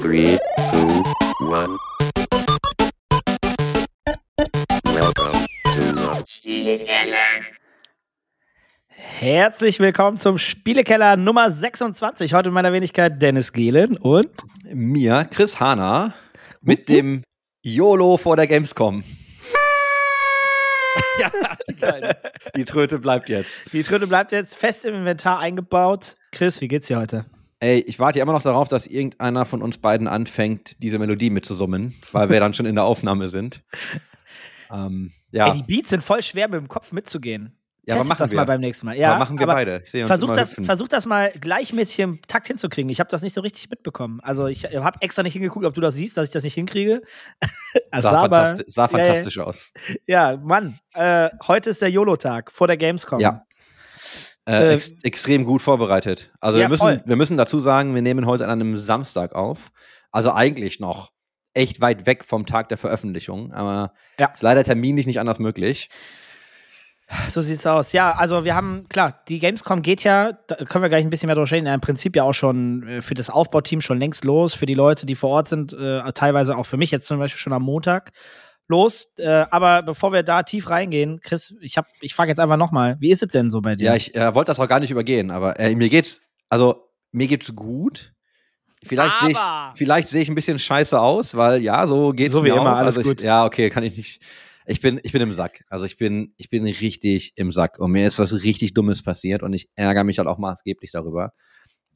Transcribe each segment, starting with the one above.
Three, two, one. Welcome to the Herzlich willkommen zum Spielekeller Nummer 26. Heute in meiner Wenigkeit Dennis Gehlen und mir, Chris Hana, mit dem YOLO vor der Gamescom. ja. Die Tröte bleibt jetzt. die Tröte bleibt jetzt fest im Inventar eingebaut. Chris, wie geht's dir heute? Ey, ich warte ja immer noch darauf, dass irgendeiner von uns beiden anfängt, diese Melodie mitzusummen, weil wir dann schon in der Aufnahme sind. Ähm, ja. Ey, die Beats sind voll schwer mit dem Kopf mitzugehen. Ja, aber Testet machen das wir. mal beim nächsten Mal. Ja, aber machen wir beide. Sehe uns Versuch das, versuch das mal gleichmäßig im Takt hinzukriegen. Ich habe das nicht so richtig mitbekommen. Also ich habe extra nicht hingeguckt, ob du das siehst, dass ich das nicht hinkriege. Es sah, sah aber- fantasti sah ja, ja. fantastisch aus. Ja, Mann, äh, heute ist der YOLO-Tag vor der Gamescom. Ja. Äh, Äh, ex extrem gut vorbereitet. Also Ja, wir, müssen, voll. wir müssen dazu sagen, wir nehmen heute an einem Samstag auf. Also eigentlich noch echt weit weg vom Tag der Veröffentlichung. Aber Ja. ist leider terminlich nicht anders möglich. So sieht's aus. Ja, also wir haben, klar, die Gamescom geht ja, da können wir gleich ein bisschen mehr drüber reden, im Prinzip ja auch schon äh, für das Aufbauteam schon längst los, für die Leute, die vor Ort sind, äh, teilweise auch für mich jetzt zum Beispiel schon am Montag los. Äh, aber bevor wir da tief reingehen, Chris, ich hab, ich frage jetzt einfach nochmal, wie ist es denn so bei dir? Ja, ich äh, wollte das auch gar nicht übergehen, aber äh, mir geht's, also mir geht's gut. Vielleicht sehe ich, vielleicht sehe ich ein bisschen scheiße aus, weil ja, so geht's So mir wie immer, auch. alles also ich, gut. Ja, okay, kann ich nicht. Ich bin, ich bin im Sack. Also ich bin, ich bin richtig im Sack und mir ist was richtig Dummes passiert und ich ärgere mich halt auch maßgeblich darüber.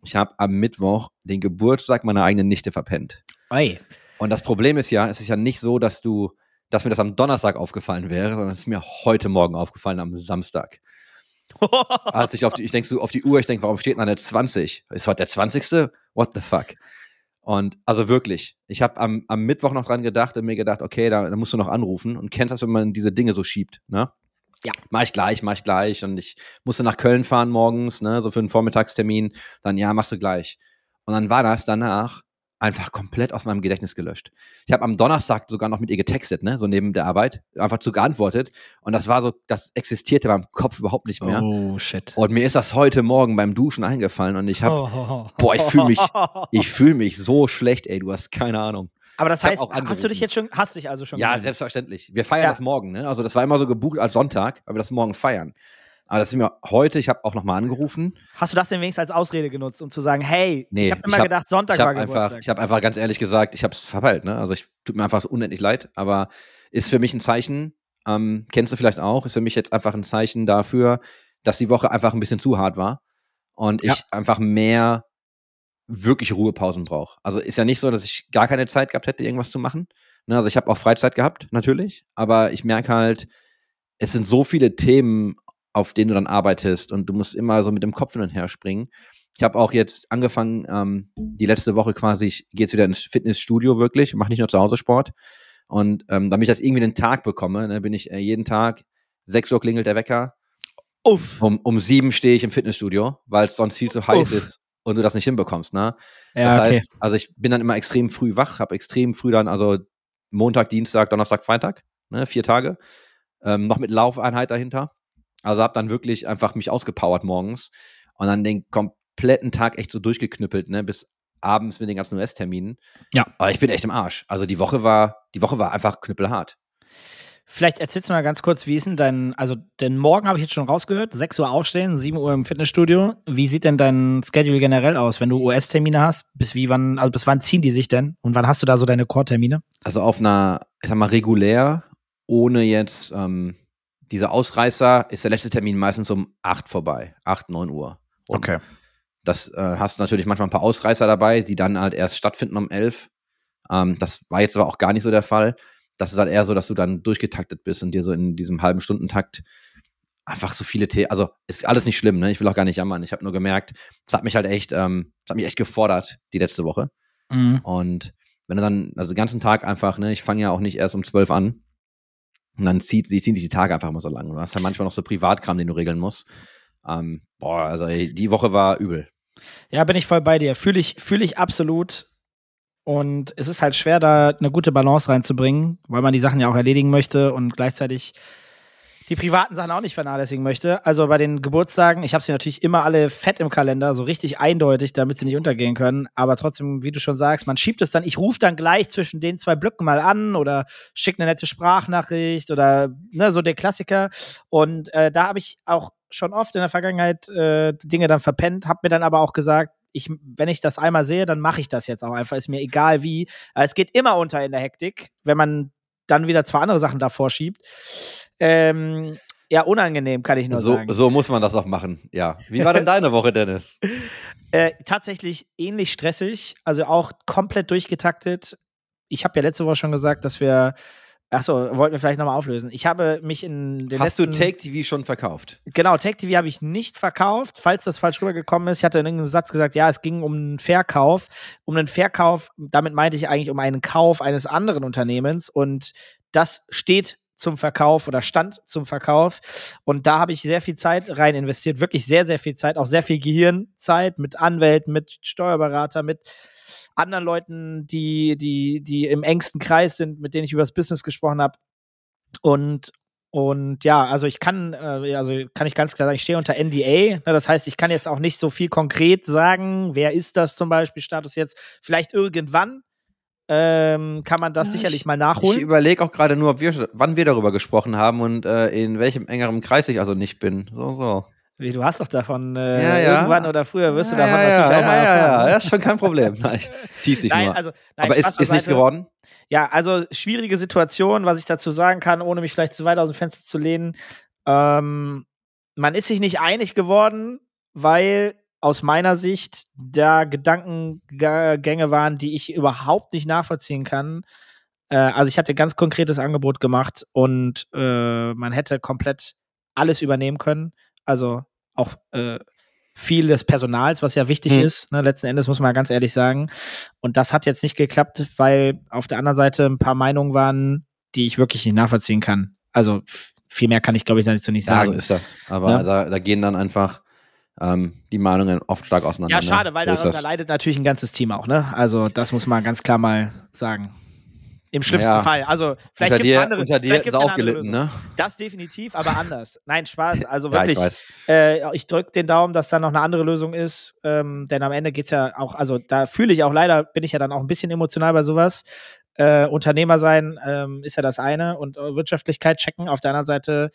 Ich habe am Mittwoch den Geburtstag meiner eigenen Nichte verpennt. Oi. Und das Problem ist ja, es ist ja nicht so, dass du, dass mir das am Donnerstag aufgefallen wäre, sondern es ist mir heute Morgen aufgefallen am Samstag. Als ich auf die, ich denk so auf die Uhr, ich denke, warum steht denn da eine 20? Ist heute der 20.? What the fuck? Und also wirklich, ich habe am, am Mittwoch noch dran gedacht und mir gedacht, okay, da, da musst du noch anrufen und kennst das, wenn man diese Dinge so schiebt, ne? Ja. Mach ich gleich, mach ich gleich. Und ich musste nach Köln fahren morgens, ne, so für einen Vormittagstermin. Dann, ja, machst du gleich. Und dann war das danach einfach komplett aus meinem Gedächtnis gelöscht. Ich habe am Donnerstag sogar noch mit ihr getextet, ne, so neben der Arbeit, einfach zu geantwortet. Und das war so, das existierte in meinem Kopf überhaupt nicht mehr. Oh, shit. Und mir ist das heute Morgen beim Duschen eingefallen und ich habe, Oh. boah, ich fühle mich, ich fühle mich so schlecht, ey, du hast keine Ahnung. Aber das ich heißt, auch hast du dich jetzt schon, hast dich also schon Ja, gemeldet? selbstverständlich. Wir feiern Ja. das morgen, ne? Also das war immer so gebucht als Sonntag, weil wir das morgen feiern. Aber das ist mir heute, ich habe auch nochmal angerufen. Hast du das denn wenigstens als Ausrede genutzt, um zu sagen, hey, Nee, ich habe immer ich hab- gedacht, Sonntag ich habe war einfach, Geburtstag. ich habe einfach ganz ehrlich gesagt, ich habe es verpeilt, ne? Also ich tut mir einfach unendlich leid, aber ist für mich ein Zeichen, ähm, kennst du vielleicht auch, ist für mich jetzt einfach ein Zeichen dafür, dass die Woche einfach ein bisschen zu hart war und Ja. ich einfach mehr wirklich Ruhepausen brauche. Also ist ja nicht so, dass ich gar keine Zeit gehabt hätte, irgendwas zu machen. Ne? Also ich habe auch Freizeit gehabt, natürlich, aber ich merke halt, es sind so viele Themen, auf denen du dann arbeitest und du musst immer so mit dem Kopf hin und her springen. Ich habe auch jetzt angefangen, ähm, die letzte Woche quasi, ich gehe jetzt wieder ins Fitnessstudio wirklich, mache nicht nur zu Hause Sport. Und ähm, damit ich das irgendwie den Tag bekomme, ne, bin ich äh, jeden Tag, 6 Uhr klingelt der Wecker, Uff. um, um sieben stehe ich im Fitnessstudio, weil es sonst viel zu heiß Uff. ist und du das nicht hinbekommst. Ne? Ja, das okay. heißt, also ich bin dann immer extrem früh wach, habe extrem früh dann, also Montag, Dienstag, Donnerstag, Freitag, ne, vier Tage, ähm, noch mit Laufeinheit dahinter. Also habe dann wirklich einfach mich ausgepowert morgens und dann den kompletten Tag echt so durchgeknüppelt, ne, bis abends mit den ganzen US-Terminen. Ja. Aber ich bin echt im Arsch. Also die Woche war, die Woche war einfach knüppelhart. Vielleicht erzählst du mal ganz kurz, wie ist denn dein, also den Morgen habe ich jetzt schon rausgehört, 6 Uhr aufstehen, 7 Uhr im Fitnessstudio. Wie sieht denn dein Schedule generell aus, wenn du US-Termine hast? Bis wie wann, also bis wann ziehen die sich denn? Und wann hast du da so deine Core-Termine? Also auf einer, ich sag mal, regulär, ohne jetzt ähm, diese Ausreißer, ist der letzte Termin meistens um 8 vorbei. 8, 9 Uhr. Und Das äh, hast du natürlich manchmal ein paar Ausreißer dabei, die dann halt erst stattfinden um 11. Ähm, das war jetzt aber auch gar nicht so der Fall. Das ist halt eher so, dass du dann durchgetaktet bist und dir so in diesem halben Stundentakt einfach so viele Themen, also ist alles nicht schlimm, ne? Ich will auch gar nicht jammern. Ich habe nur gemerkt, es hat mich halt echt, ähm, es hat mich echt gefordert, die letzte Woche. Mhm. Und wenn du dann, also den ganzen Tag einfach, ne, ich fange ja auch nicht erst um 12 an. Und dann zieht, sie ziehen sich die Tage einfach immer so lang. Du hast ja manchmal noch so Privatkram, den du regeln musst. Ähm, boah, also ey, die Woche war übel. Ja, bin ich voll bei dir. Fühle ich, fühle ich absolut. Und es ist halt schwer, da eine gute Balance reinzubringen, weil man die Sachen ja auch erledigen möchte und gleichzeitig die privaten Sachen auch nicht vernachlässigen möchte. Also bei den Geburtstagen, ich habe sie natürlich immer alle fett im Kalender, so richtig eindeutig, damit sie nicht untergehen können. Aber trotzdem, wie du schon sagst, man schiebt es dann, ich rufe dann gleich zwischen den zwei Blöcken mal an oder schicke eine nette Sprachnachricht oder ne, so der Klassiker. Und äh, da habe ich auch schon oft in der Vergangenheit äh, Dinge dann verpennt, habe mir dann aber auch gesagt, ich, wenn ich das einmal sehe, dann mache ich das jetzt auch einfach. Ist mir egal wie. Es geht immer unter in der Hektik, wenn man dann wieder zwei andere Sachen davor schiebt. Ähm, ja, unangenehm, kann ich nur so, sagen. So muss man das auch machen, ja. Wie war denn deine Woche, Dennis? Äh, tatsächlich ähnlich stressig, also auch komplett durchgetaktet. Ich habe ja letzte Woche schon gesagt, dass wir Achso, wollten wir vielleicht nochmal auflösen. Ich habe mich in den Hast letzten, du Take TV schon verkauft? Genau, Take TV habe ich nicht verkauft, falls das falsch rübergekommen ist. Ich hatte in irgendeinem Satz gesagt, ja, es ging um einen Verkauf. Um einen Verkauf, damit meinte ich eigentlich um einen Kauf eines anderen Unternehmens und das steht zum Verkauf oder stand zum Verkauf. Und da habe ich sehr viel Zeit rein investiert, wirklich sehr, sehr viel Zeit, auch sehr viel Gehirnzeit mit Anwälten, mit Steuerberater, mit anderen Leuten, die, die, die im engsten Kreis sind, mit denen ich über das Business gesprochen habe. Und, und ja, also ich kann, äh, also kann ich ganz klar sagen, ich stehe unter NDA. Ne, das heißt, ich kann jetzt auch nicht so viel konkret sagen, wer ist das zum Beispiel, Status jetzt, vielleicht irgendwann. Ähm, kann man das ja, sicherlich ich, mal nachholen. Ich überlege auch gerade nur, ob wir, wann wir darüber gesprochen haben und äh, in welchem engeren Kreis ich also nicht bin. So, so. Wie, du hast doch davon äh, ja, ja. irgendwann oder früher wirst du davon ja, natürlich ja, auch mal ja, erfahren. ja, das ist schon kein Problem. Nein, ich tease dich nein, nur. Also, nein, Aber ist, ist nichts geworden? Ja, also schwierige Situation, was ich dazu sagen kann, ohne mich vielleicht zu weit aus dem Fenster zu lehnen. Ähm, man ist sich nicht einig geworden, weil aus meiner Sicht da Gedankengänge waren, die ich überhaupt nicht nachvollziehen kann. Äh, also ich hatte ganz konkretes Angebot gemacht und äh, man hätte komplett alles übernehmen können. Also auch äh, viel des Personals, was ja wichtig mhm. ist. Ne? Letzten Endes muss man ganz ehrlich sagen. Und das hat jetzt nicht geklappt, weil auf der anderen Seite ein paar Meinungen waren, die ich wirklich nicht nachvollziehen kann. Also viel mehr kann ich, glaube ich, dazu nicht sagen. Ja, so ist das. Aber ja? da, da gehen dann einfach ähm, die Meinungen oft stark auseinander. Ja, schade, weil so da, da leidet natürlich ein ganzes Team auch, ne? Also das muss man ganz klar mal sagen. Im schlimmsten ja. Fall. Also vielleicht gibt es andere. Unter dir ist auch gelitten, ne? Das definitiv, aber anders. Nein, Spaß. Also wirklich. ja, ich äh, ich drücke den Daumen, dass da noch eine andere Lösung ist. Ähm, denn am Ende geht es ja auch, also da fühle ich auch leider, bin ich ja dann auch ein bisschen emotional bei sowas. Äh, Unternehmer sein ähm, ist ja das eine und äh, Wirtschaftlichkeit checken. Auf der anderen Seite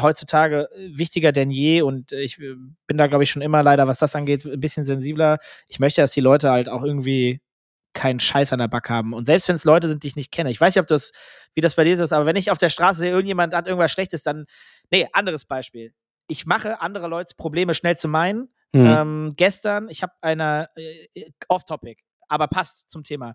heutzutage wichtiger denn je und ich äh, bin da, glaube ich, schon immer leider, was das angeht, ein bisschen sensibler. Ich möchte, dass die Leute halt auch irgendwie keinen Scheiß an der Back haben. Und selbst wenn es Leute sind, die ich nicht kenne, ich weiß nicht, ob das, wie das bei dir so ist, aber wenn ich auf der Straße sehe, irgendjemand hat irgendwas Schlechtes, dann, nee, anderes Beispiel. Ich mache andere Leute Probleme schnell zu meinen. Mhm. Ähm, gestern, ich habe einer, äh, off-topic, aber passt zum Thema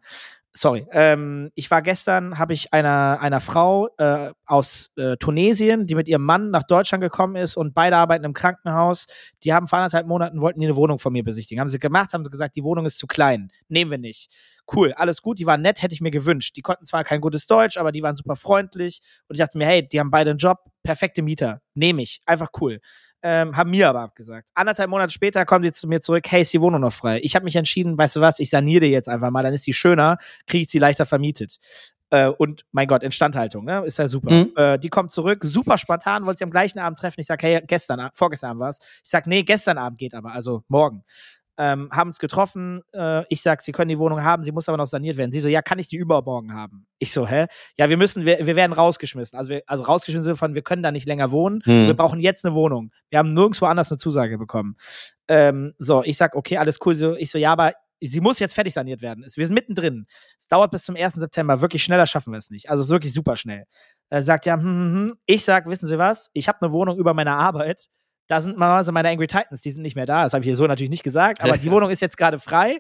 sorry. Ähm, ich war gestern, habe ich einer, einer Frau äh, aus äh, Tunesien, die mit ihrem Mann nach Deutschland gekommen ist und beide arbeiten im Krankenhaus. Die haben vor anderthalb Monaten, wollten die eine Wohnung von mir besichtigen. Haben sie gemacht, haben sie gesagt, die Wohnung ist zu klein. Nehmen wir nicht. Cool, alles gut, die waren nett, hätte ich mir gewünscht. Die konnten zwar kein gutes Deutsch, aber die waren super freundlich. Und ich dachte mir, hey, die haben beide einen Job, perfekte Mieter. Nehme ich. Einfach cool ähm, haben mir aber abgesagt. Anderthalb Monate später kommen die zu mir zurück, hey, ist die Wohnung noch frei? Ich habe mich entschieden, weißt du was, ich saniere die jetzt einfach mal, dann ist die schöner, kriege ich sie leichter vermietet. Äh, und mein Gott, Instandhaltung, ne? Ist ja super. Mhm. Äh, die kommt zurück, super spontan, wollte sie am gleichen Abend treffen. Ich sage, hey, gestern, vorgestern Abend war es. Ich sage, nee, gestern Abend geht aber, also morgen ähm, haben es getroffen. Äh, ich sag, sie können die Wohnung haben, sie muss aber noch saniert werden. Sie so, ja, kann ich die übermorgen haben? Ich so, hä? Ja, wir müssen, wir, wir werden rausgeschmissen. Also, wir, also rausgeschmissen von, wir können da nicht länger wohnen. Hm. Wir brauchen jetzt eine Wohnung. Wir haben nirgendwo anders eine Zusage bekommen. Ähm, so, ich sag, okay, alles cool. So, ich so, ja, aber sie muss jetzt fertig saniert werden. Wir sind mittendrin. Es dauert bis zum 1. September. Wirklich schneller schaffen wir es nicht. Also es ist wirklich super schnell. Er sagt ja, hm, hm, hm. ich sag, wissen Sie was? Ich habe eine Wohnung über meiner Arbeit da sind mal meine Angry Titans, die sind nicht mehr da. Das habe ich hier so natürlich nicht gesagt, aber die Wohnung ist jetzt gerade frei.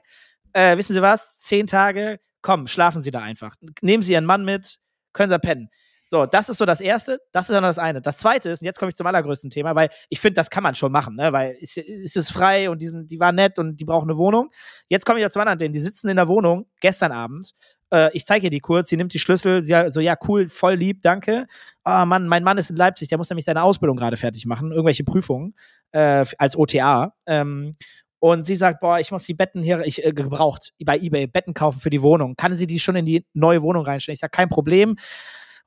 Äh, wissen Sie was? Zehn Tage, komm, schlafen Sie da einfach. Nehmen Sie Ihren Mann mit, können Sie pennen. So, das ist so das Erste. Das ist dann das eine. Das Zweite ist, und jetzt komme ich zum allergrößten Thema, weil ich finde, das kann man schon machen, ne? weil es, es ist frei und die, sind, die waren nett und die brauchen eine Wohnung. Jetzt komme ich auch zum anderen Thema. Die sitzen in der Wohnung gestern Abend äh, ich zeige ihr die kurz, sie nimmt die Schlüssel, sie so, ja, cool, voll lieb, danke. Ah, oh, Mann, mein Mann ist in Leipzig, der muss nämlich seine Ausbildung gerade fertig machen, irgendwelche Prüfungen äh, als OTA. Ähm, und sie sagt, boah, ich muss die Betten hier, ich äh, gebraucht bei eBay Betten kaufen für die Wohnung. Kann sie die schon in die neue Wohnung reinstellen? Ich sage, kein Problem.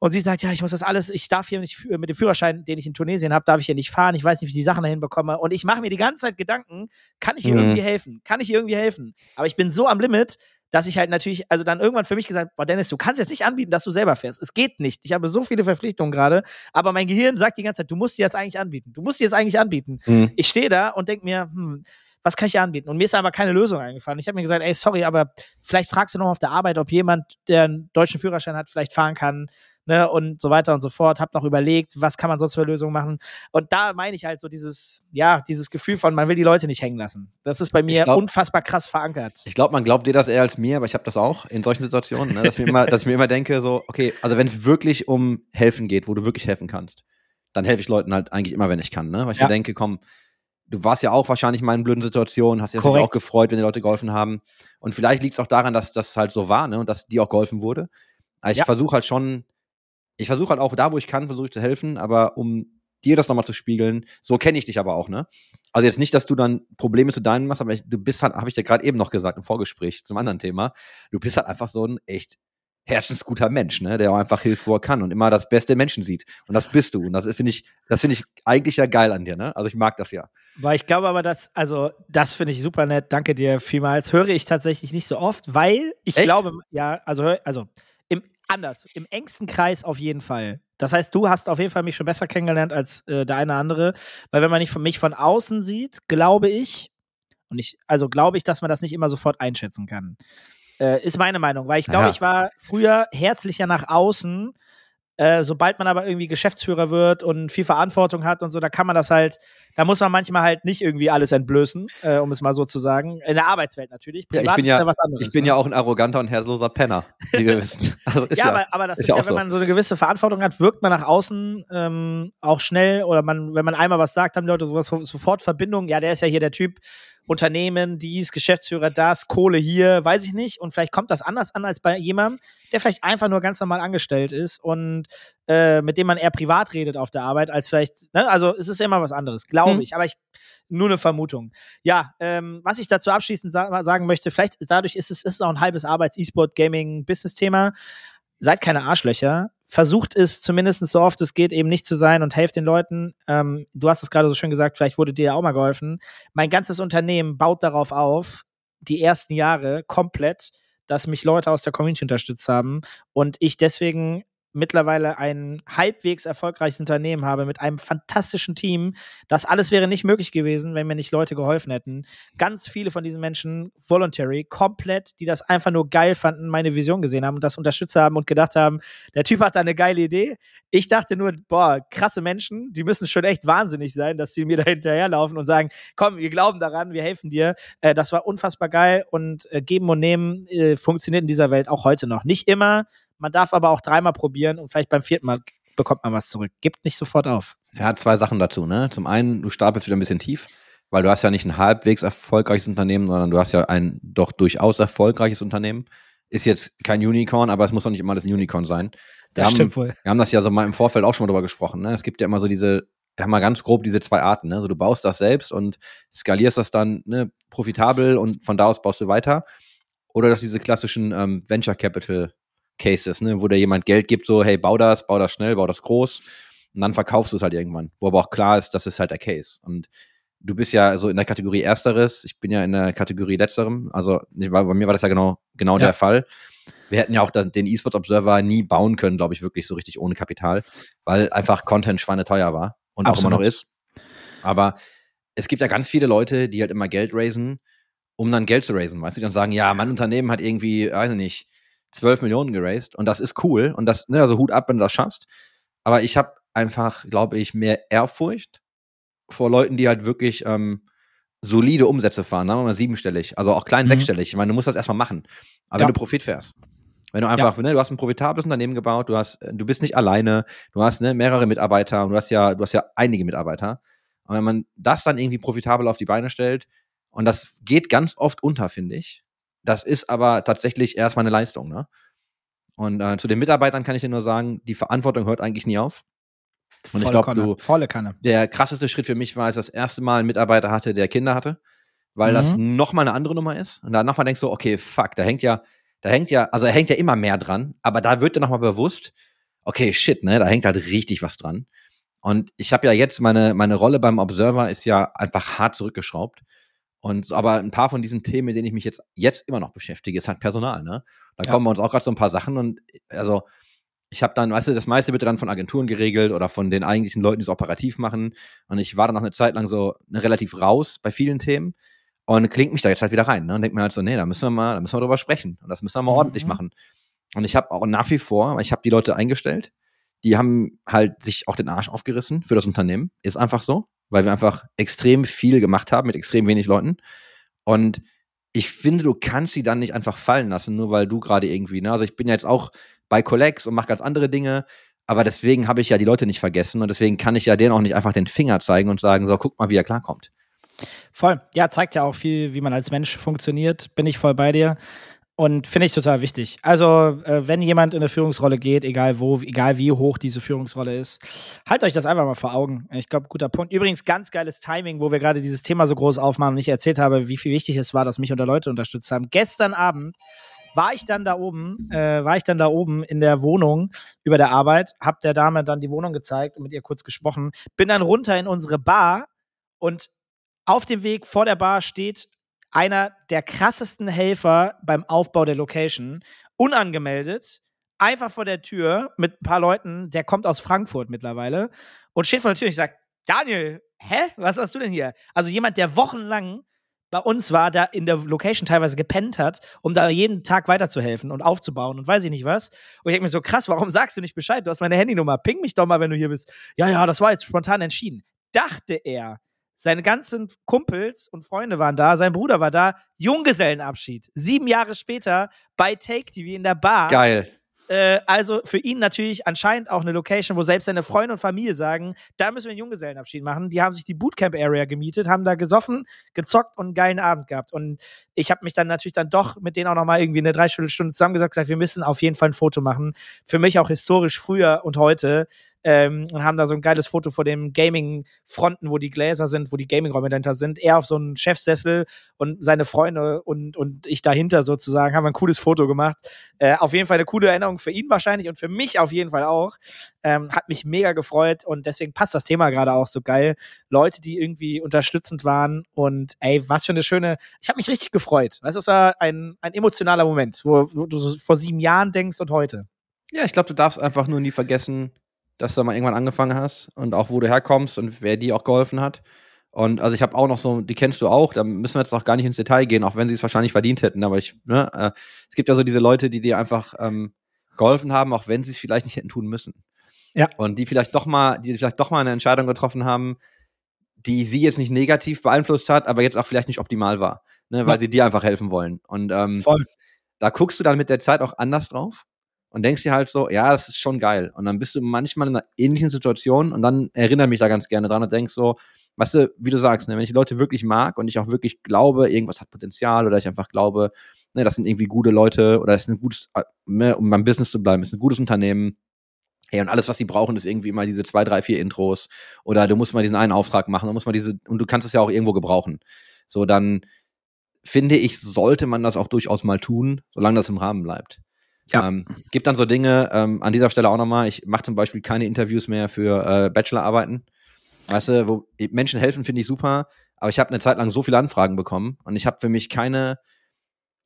Und sie sagt, ja, ich muss das alles, ich darf hier nicht mit dem Führerschein, den ich in Tunesien habe, darf ich hier nicht fahren. Ich weiß nicht, wie ich die Sachen dahin bekomme. Und ich mache mir die ganze Zeit Gedanken, kann ich ihr mhm. irgendwie helfen? Kann ich ihr irgendwie helfen? Aber ich bin so am Limit, dass ich halt natürlich, also dann irgendwann für mich gesagt, boah, Dennis, du kannst jetzt nicht anbieten, dass du selber fährst. Es geht nicht. Ich habe so viele Verpflichtungen gerade, aber mein Gehirn sagt die ganze Zeit, du musst dir das eigentlich anbieten. Du musst dir das eigentlich anbieten. Mhm. Ich stehe da und denke mir, hm, was kann ich dir anbieten? Und mir ist aber keine Lösung eingefallen. Ich habe mir gesagt, ey, sorry, aber vielleicht fragst du noch auf der Arbeit, ob jemand, der einen deutschen Führerschein hat, vielleicht fahren kann ne, und so weiter und so fort. Hab noch überlegt, was kann man sonst für Lösungen machen. Und da meine ich halt so dieses, ja, dieses Gefühl von, man will die Leute nicht hängen lassen. Das ist bei mir glaub, unfassbar krass verankert. Ich glaube, man glaubt dir das eher als mir, aber ich habe das auch in solchen Situationen, ne, dass, ich mir immer, dass ich mir immer denke, so, okay, also wenn es wirklich um helfen geht, wo du wirklich helfen kannst, dann helfe ich Leuten halt eigentlich immer, wenn ich kann, ne? Weil ich ja. mir denke, komm, du warst ja auch wahrscheinlich mal in blöden Situationen, hast dich auch gefreut, wenn die Leute geholfen haben. Und vielleicht liegt es auch daran, dass das halt so war, ne? Und dass dir auch geholfen wurde. Ich ja. versuche halt schon, ich versuche halt auch da, wo ich kann, versuche ich zu helfen, aber um dir das nochmal zu spiegeln, so kenne ich dich aber auch, ne? Also jetzt nicht, dass du dann Probleme zu deinen machst, aber ich, du bist halt, habe ich dir gerade eben noch gesagt im Vorgespräch zum anderen Thema, du bist halt einfach so ein echt herzensguter Mensch, ne, der auch einfach hilft, wo er kann und immer das beste Menschen sieht. Und das bist du. Und das finde ich, das finde ich eigentlich ja geil an dir, ne? Also ich mag das ja. Weil ich glaube aber, dass, also das finde ich super nett. Danke dir vielmals. Höre ich tatsächlich nicht so oft, weil ich Echt? glaube, ja, also, also anders, im engsten Kreis auf jeden Fall. Das heißt, du hast auf jeden Fall mich schon besser kennengelernt als äh, der eine andere, weil wenn man nicht von mich von außen sieht, glaube ich, und ich, also glaube ich, dass man das nicht immer sofort einschätzen kann. Äh, ist meine Meinung, weil ich glaube, ich war früher herzlicher nach außen äh, sobald man aber irgendwie Geschäftsführer wird und viel Verantwortung hat und so, da kann man das halt, da muss man manchmal halt nicht irgendwie alles entblößen, äh, um es mal so zu sagen. In der Arbeitswelt natürlich. Privat ja, ich bin ja, ja was anderes. Ich bin ne? ja auch ein arroganter und herzloser Penner, wie wir wissen. Also ja, ja, aber, aber das ist, ja, wenn so. man so eine gewisse Verantwortung hat, wirkt man nach außen ähm, auch schnell oder man, wenn man einmal was sagt, haben die Leute sowas sofort Verbindung. Ja, der ist ja hier der Typ, Unternehmen, dies, Geschäftsführer, das, Kohle hier, weiß ich nicht. Und vielleicht kommt das anders an als bei jemandem, der vielleicht einfach nur ganz normal angestellt ist und äh, mit dem man eher privat redet auf der Arbeit, als vielleicht, ne? Also es ist immer was anderes, glaube hm. ich. Aber ich, nur eine Vermutung. Ja, ähm, was ich dazu abschließend sa sagen möchte, vielleicht dadurch ist es ist auch ein halbes Arbeits-E-Sport-Gaming-Business-Thema. Seid keine Arschlöcher versucht es zumindest so oft es geht eben nicht zu sein und helft den Leuten. Ähm, du hast es gerade so schön gesagt, vielleicht wurde dir ja auch mal geholfen. Mein ganzes Unternehmen baut darauf auf, die ersten Jahre komplett, dass mich Leute aus der Community unterstützt haben und ich deswegen mittlerweile ein halbwegs erfolgreiches Unternehmen habe mit einem fantastischen Team. Das alles wäre nicht möglich gewesen, wenn mir nicht Leute geholfen hätten. Ganz viele von diesen Menschen, voluntary, komplett, die das einfach nur geil fanden, meine Vision gesehen haben und das unterstützt haben und gedacht haben, der Typ hat da eine geile Idee. Ich dachte nur, boah, krasse Menschen, die müssen schon echt wahnsinnig sein, dass die mir da hinterherlaufen und sagen, komm, wir glauben daran, wir helfen dir. Äh, das war unfassbar geil und äh, geben und nehmen äh, funktioniert in dieser Welt auch heute noch. Nicht immer, man darf aber auch dreimal probieren und vielleicht beim vierten Mal bekommt man was zurück. Gibt nicht sofort auf. Ja, zwei Sachen dazu. Ne? Zum einen, du stapelst wieder ein bisschen tief, weil du hast ja nicht ein halbwegs erfolgreiches Unternehmen, sondern du hast ja ein doch durchaus erfolgreiches Unternehmen. Ist jetzt kein Unicorn, aber es muss auch nicht immer das Unicorn sein. Wir das haben, stimmt wohl. Wir haben das ja so mal im Vorfeld auch schon mal drüber gesprochen. Ne? Es gibt ja immer so diese, wir haben mal ganz grob diese zwei Arten. Ne? Also du baust das selbst und skalierst das dann ne, profitabel und von da aus baust du weiter. Oder dass diese klassischen ähm, Venture Capital Cases, ne, wo dir jemand Geld gibt, so, hey, bau das, bau das schnell, bau das groß und dann verkaufst du es halt irgendwann. Wo aber auch klar ist, das ist halt der Case. Und du bist ja so in der Kategorie Ersteres, ich bin ja in der Kategorie Letzterem, also bei mir war das ja genau, genau ja. der Fall. Wir hätten ja auch den eSports Observer nie bauen können, glaube ich, wirklich so richtig ohne Kapital, weil einfach Content schweineteuer war und Absolut. auch immer noch ist. Aber es gibt ja ganz viele Leute, die halt immer Geld raisen, um dann Geld zu raisen, weißt du, die dann sagen, ja, mein Unternehmen hat irgendwie, weiß ich nicht, 12 Millionen geraced und das ist cool und das, ne, also Hut ab, wenn du das schaffst. Aber ich habe einfach, glaube ich, mehr Ehrfurcht vor Leuten, die halt wirklich ähm, solide Umsätze fahren, sagen wir mal siebenstellig, also auch klein mhm. sechsstellig. Ich meine, du musst das erstmal machen. Aber ja. wenn du Profit fährst, wenn du einfach, ja. ne, du hast ein profitables Unternehmen gebaut, du hast, du bist nicht alleine, du hast ne, mehrere Mitarbeiter und du hast ja, du hast ja einige Mitarbeiter. Und wenn man das dann irgendwie profitabel auf die Beine stellt, und das geht ganz oft unter, finde ich, das ist aber tatsächlich erstmal eine Leistung. Ne? Und äh, zu den Mitarbeitern kann ich dir nur sagen, die Verantwortung hört eigentlich nie auf. Und Volle ich glaube, du, Volle Kanne. der krasseste Schritt für mich war, als das erste Mal einen Mitarbeiter hatte, der Kinder hatte, weil mhm. das nochmal eine andere Nummer ist. Und dann nochmal denkst du, okay, fuck, da hängt ja, da hängt ja, also da hängt ja immer mehr dran, aber da wird dir nochmal bewusst, okay, shit, ne, da hängt halt richtig was dran. Und ich habe ja jetzt meine, meine Rolle beim Observer ist ja einfach hart zurückgeschraubt. Und aber ein paar von diesen Themen, mit denen ich mich jetzt, jetzt immer noch beschäftige, ist halt Personal, ne? Da ja. kommen wir uns auch gerade so ein paar Sachen und also ich habe dann, weißt du, das meiste wird dann von Agenturen geregelt oder von den eigentlichen Leuten, die es operativ machen. Und ich war dann noch eine Zeit lang so ne, relativ raus bei vielen Themen und klingt mich da jetzt halt wieder rein ne? und denke mir halt so, nee, da müssen wir mal, da müssen wir drüber sprechen und das müssen wir mal mhm. ordentlich machen. Und ich habe auch nach wie vor, ich habe die Leute eingestellt, die haben halt sich auch den Arsch aufgerissen für das Unternehmen. Ist einfach so, weil wir einfach extrem viel gemacht haben mit extrem wenig Leuten. Und ich finde, du kannst sie dann nicht einfach fallen lassen, nur weil du gerade irgendwie, ne? Also ich bin ja jetzt auch bei Collex und mache ganz andere Dinge, aber deswegen habe ich ja die Leute nicht vergessen und deswegen kann ich ja denen auch nicht einfach den Finger zeigen und sagen, so, guck mal, wie er klarkommt. Voll. Ja, zeigt ja auch viel, wie man als Mensch funktioniert. Bin ich voll bei dir. Und finde ich total wichtig. Also, äh, wenn jemand in eine Führungsrolle geht, egal wo, egal wie hoch diese Führungsrolle ist, haltet euch das einfach mal vor Augen. Ich glaube, guter Punkt. Übrigens, ganz geiles Timing, wo wir gerade dieses Thema so groß aufmachen und ich erzählt habe, wie viel wichtig es war, dass mich unter Leute unterstützt haben. Gestern Abend war ich dann da oben, äh, war ich dann da oben in der Wohnung über der Arbeit, hab der Dame dann die Wohnung gezeigt und mit ihr kurz gesprochen, bin dann runter in unsere Bar und auf dem Weg vor der Bar steht einer der krassesten Helfer beim Aufbau der Location, unangemeldet, einfach vor der Tür mit ein paar Leuten, der kommt aus Frankfurt mittlerweile und steht vor der Tür und ich sage, Daniel, hä? Was hast du denn hier? Also jemand, der wochenlang bei uns war, da in der Location teilweise gepennt hat, um da jeden Tag weiterzuhelfen und aufzubauen und weiß ich nicht was. Und ich denke mir so, krass, warum sagst du nicht Bescheid? Du hast meine Handynummer, ping mich doch mal, wenn du hier bist. Ja, ja, das war jetzt spontan entschieden. Dachte er, seine ganzen Kumpels und Freunde waren da, sein Bruder war da. Junggesellenabschied. Sieben Jahre später bei Take TV in der Bar. Geil. Äh, also für ihn natürlich anscheinend auch eine Location, wo selbst seine Freunde und Familie sagen, da müssen wir einen Junggesellenabschied machen. Die haben sich die Bootcamp-Area gemietet, haben da gesoffen, gezockt und einen geilen Abend gehabt. Und ich habe mich dann natürlich dann doch mit denen auch nochmal irgendwie eine Dreiviertelstunde zusammengesagt, gesagt, wir müssen auf jeden Fall ein Foto machen. Für mich auch historisch früher und heute ähm, und haben da so ein geiles Foto vor dem Gaming-Fronten, wo die Gläser sind, wo die Gaming-Räume dahinter sind. Er auf so einem Chefsessel und seine Freunde und, und ich dahinter sozusagen, haben ein cooles Foto gemacht. Äh, auf jeden Fall eine coole Erinnerung für ihn wahrscheinlich und für mich auf jeden Fall auch. Ähm, hat mich mega gefreut und deswegen passt das Thema gerade auch so geil. Leute, die irgendwie unterstützend waren und ey, was für eine schöne, ich habe mich richtig gefreut. Es war ein, ein emotionaler Moment, wo, wo du so vor sieben Jahren denkst und heute. Ja, ich glaube, du darfst einfach nur nie vergessen, dass du mal irgendwann angefangen hast und auch wo du herkommst und wer dir auch geholfen hat. Und also ich habe auch noch so, die kennst du auch, da müssen wir jetzt noch gar nicht ins Detail gehen, auch wenn sie es wahrscheinlich verdient hätten. Aber ich, ne, äh, es gibt ja so diese Leute, die dir einfach ähm, geholfen haben, auch wenn sie es vielleicht nicht hätten tun müssen. Ja. Und die vielleicht doch mal, die vielleicht doch mal eine Entscheidung getroffen haben, die sie jetzt nicht negativ beeinflusst hat, aber jetzt auch vielleicht nicht optimal war, ne, weil ja. sie dir einfach helfen wollen. Und ähm, Voll. da guckst du dann mit der Zeit auch anders drauf und denkst dir halt so, ja, das ist schon geil. Und dann bist du manchmal in einer ähnlichen Situation und dann erinnere mich da ganz gerne dran und denkst so, weißt du, wie du sagst, ne, wenn ich Leute wirklich mag und ich auch wirklich glaube, irgendwas hat Potenzial oder ich einfach glaube, ne, das sind irgendwie gute Leute oder es ist ein gutes, äh, ne, um beim Business zu bleiben, ist ein gutes Unternehmen. Hey, und alles, was sie brauchen, ist irgendwie immer diese zwei, drei, vier Intros. Oder du musst mal diesen einen Auftrag machen, dann muss man diese, und du kannst es ja auch irgendwo gebrauchen. So, dann finde ich, sollte man das auch durchaus mal tun, solange das im Rahmen bleibt. Ja. Ähm, gibt dann so Dinge, ähm, an dieser Stelle auch nochmal, ich mache zum Beispiel keine Interviews mehr für äh, Bachelorarbeiten. Weißt du, wo Menschen helfen, finde ich super, aber ich habe eine Zeit lang so viele Anfragen bekommen und ich habe für mich keine,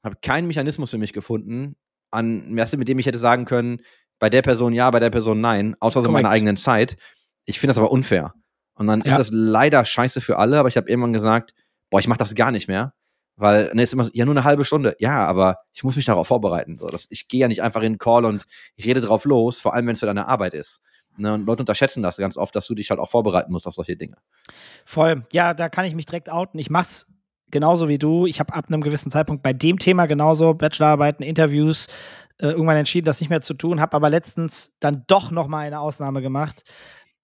habe keinen Mechanismus für mich gefunden, an, weißt du, mit dem ich hätte sagen können, bei der Person ja, bei der Person nein, außer so meiner eigenen Zeit. Ich finde das aber unfair. Und dann ja. ist das leider scheiße für alle, aber ich habe irgendwann gesagt, boah, ich mache das gar nicht mehr. Weil, ne, ist immer so, ja, nur eine halbe Stunde. Ja, aber ich muss mich darauf vorbereiten. So, das, ich gehe ja nicht einfach in den Call und rede drauf los, vor allem wenn es für deine Arbeit ist. Ne, und Leute unterschätzen das ganz oft, dass du dich halt auch vorbereiten musst auf solche Dinge. Voll. Ja, da kann ich mich direkt outen. Ich mach's genauso wie du. Ich habe ab einem gewissen Zeitpunkt bei dem Thema genauso Bachelorarbeiten, Interviews äh, irgendwann entschieden, das nicht mehr zu tun. Habe aber letztens dann doch noch mal eine Ausnahme gemacht,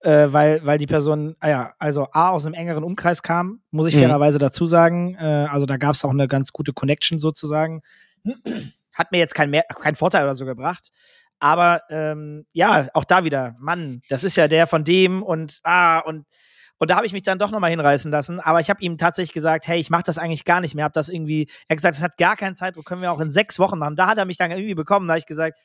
äh, weil, weil die Person, ah ja, also A, aus einem engeren Umkreis kam, muss ich mhm. fairerweise dazu sagen. Äh, also da gab es auch eine ganz gute Connection sozusagen. Hat mir jetzt keinen kein Vorteil oder so gebracht. Aber ähm, ja, auch da wieder, Mann, das ist ja der von dem und ah, und und da habe ich mich dann doch nochmal hinreißen lassen. Aber ich habe ihm tatsächlich gesagt, hey, ich mache das eigentlich gar nicht mehr. Hab das irgendwie, er hat gesagt, das hat gar keinen Zeitdruck, können wir auch in sechs Wochen machen. Da hat er mich dann irgendwie bekommen. Da habe ich gesagt,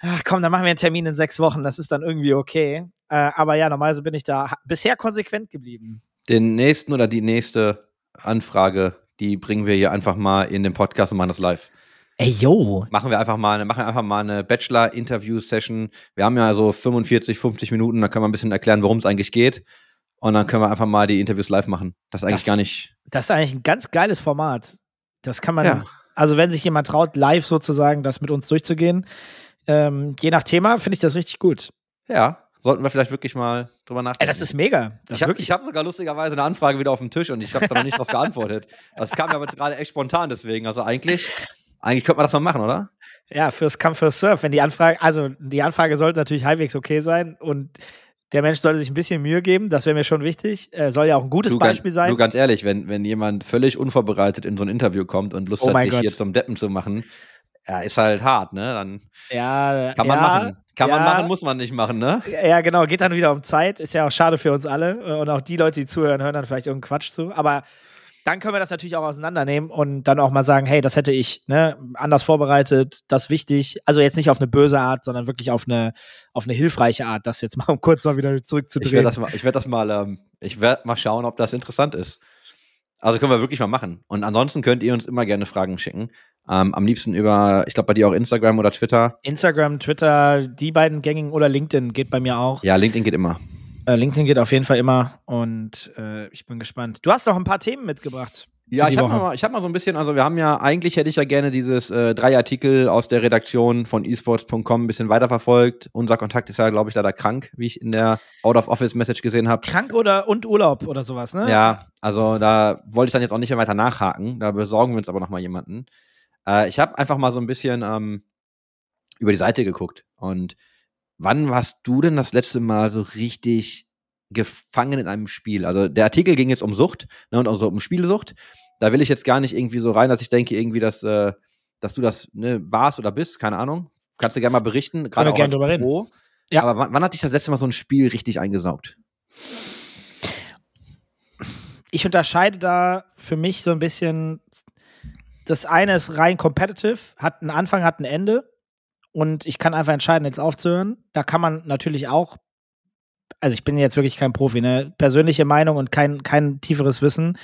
ach komm, dann machen wir einen Termin in sechs Wochen, das ist dann irgendwie okay. Äh, aber ja, normalerweise bin ich da bisher konsequent geblieben. Den nächsten oder die nächste Anfrage, die bringen wir hier einfach mal in den Podcast und machen das live. Ey, yo. Machen wir einfach mal eine, machen wir einfach mal eine Bachelor-Interview-Session. Wir haben ja so 45, 50 Minuten, da können wir ein bisschen erklären, worum es eigentlich geht. Und dann können wir einfach mal die Interviews live machen. Das ist eigentlich Das- gar nicht. Das ist eigentlich ein ganz geiles Format. Das kann man, Ja. also wenn sich jemand traut, live sozusagen das mit uns durchzugehen, ähm, je nach Thema, finde ich das richtig gut. Ja, sollten wir vielleicht wirklich mal drüber nachdenken. Ey, das ist mega. Das ich habe hab sogar lustigerweise eine Anfrage wieder auf dem Tisch und ich habe da noch nicht drauf geantwortet. Das kam mir aber gerade echt spontan deswegen. Also eigentlich, eigentlich könnte man das mal machen, oder? ja, fürs Come First Surf, wenn die Anfrage, also die Anfrage sollte natürlich halbwegs okay sein und der Mensch sollte sich ein bisschen Mühe geben, das wäre mir schon wichtig. Äh, soll ja auch ein gutes Du, Beispiel sein. Du ganz ehrlich, wenn, wenn jemand völlig unvorbereitet in so ein Interview kommt und Lust Oh hat, sich Gott. hier zum Deppen zu machen, ja, ist halt hart, ne? Dann ja, kann man ja, machen. Kann man ja. machen, muss man nicht machen, ne? Ja, genau, geht dann wieder um Zeit. Ist ja auch schade für uns alle. Und auch die Leute, die zuhören, hören dann vielleicht irgendeinen Quatsch zu. Aber dann können wir das natürlich auch auseinandernehmen und dann auch mal sagen, hey, das hätte ich ne, anders vorbereitet, das wichtig. Also jetzt nicht auf eine böse Art, sondern wirklich auf eine, auf eine hilfreiche Art, das jetzt mal um kurz mal wieder Ich werde zurückzudrehen. das mal, ich werd das mal, ähm, ich werde mal schauen, ob das interessant ist. Also können wir wirklich mal machen. Und ansonsten könnt ihr uns immer gerne Fragen schicken. Ähm, am liebsten über, ich glaube bei dir auch Instagram oder Twitter. Instagram, Twitter, die beiden gängigen oder LinkedIn geht bei mir auch. Ja, LinkedIn geht immer. Äh, LinkedIn geht auf jeden Fall immer und äh, ich bin gespannt. Du hast noch ein paar Themen mitgebracht. Ja, ich habe mal, ich hab mal so ein bisschen, also wir haben ja, eigentlich hätte ich ja gerne dieses äh, drei Artikel aus der Redaktion von esports.com ein bisschen weiterverfolgt. Unser Kontakt ist ja, glaube ich, leider krank, wie ich in der Out-of-Office-Message gesehen habe. Krank oder und Urlaub oder sowas, ne? Ja, also da wollte ich dann jetzt auch nicht mehr weiter nachhaken. Da besorgen wir uns aber noch mal jemanden. Äh, ich habe einfach mal so ein bisschen ähm, über die Seite geguckt. Und wann warst du denn das letzte Mal so richtig gefangen in einem Spiel? Also der Artikel ging jetzt um Sucht ne, und also um Spielsucht. Da will ich jetzt gar nicht irgendwie so rein, dass ich denke irgendwie, dass, äh, dass du das ne, warst oder bist. Keine Ahnung. Kannst du gerne mal berichten. Gerade auch gerne drüber reden. Pro. Ja. Aber wann, wann hat dich das letzte Mal so ein Spiel richtig eingesaugt? ich unterscheide da für mich so ein bisschen. Das eine ist rein competitive, hat einen Anfang, hat ein Ende. Und ich kann einfach entscheiden, jetzt aufzuhören. Da kann man natürlich auch, also ich bin jetzt wirklich kein Profi, ne? Persönliche Meinung und kein, kein tieferes Wissen.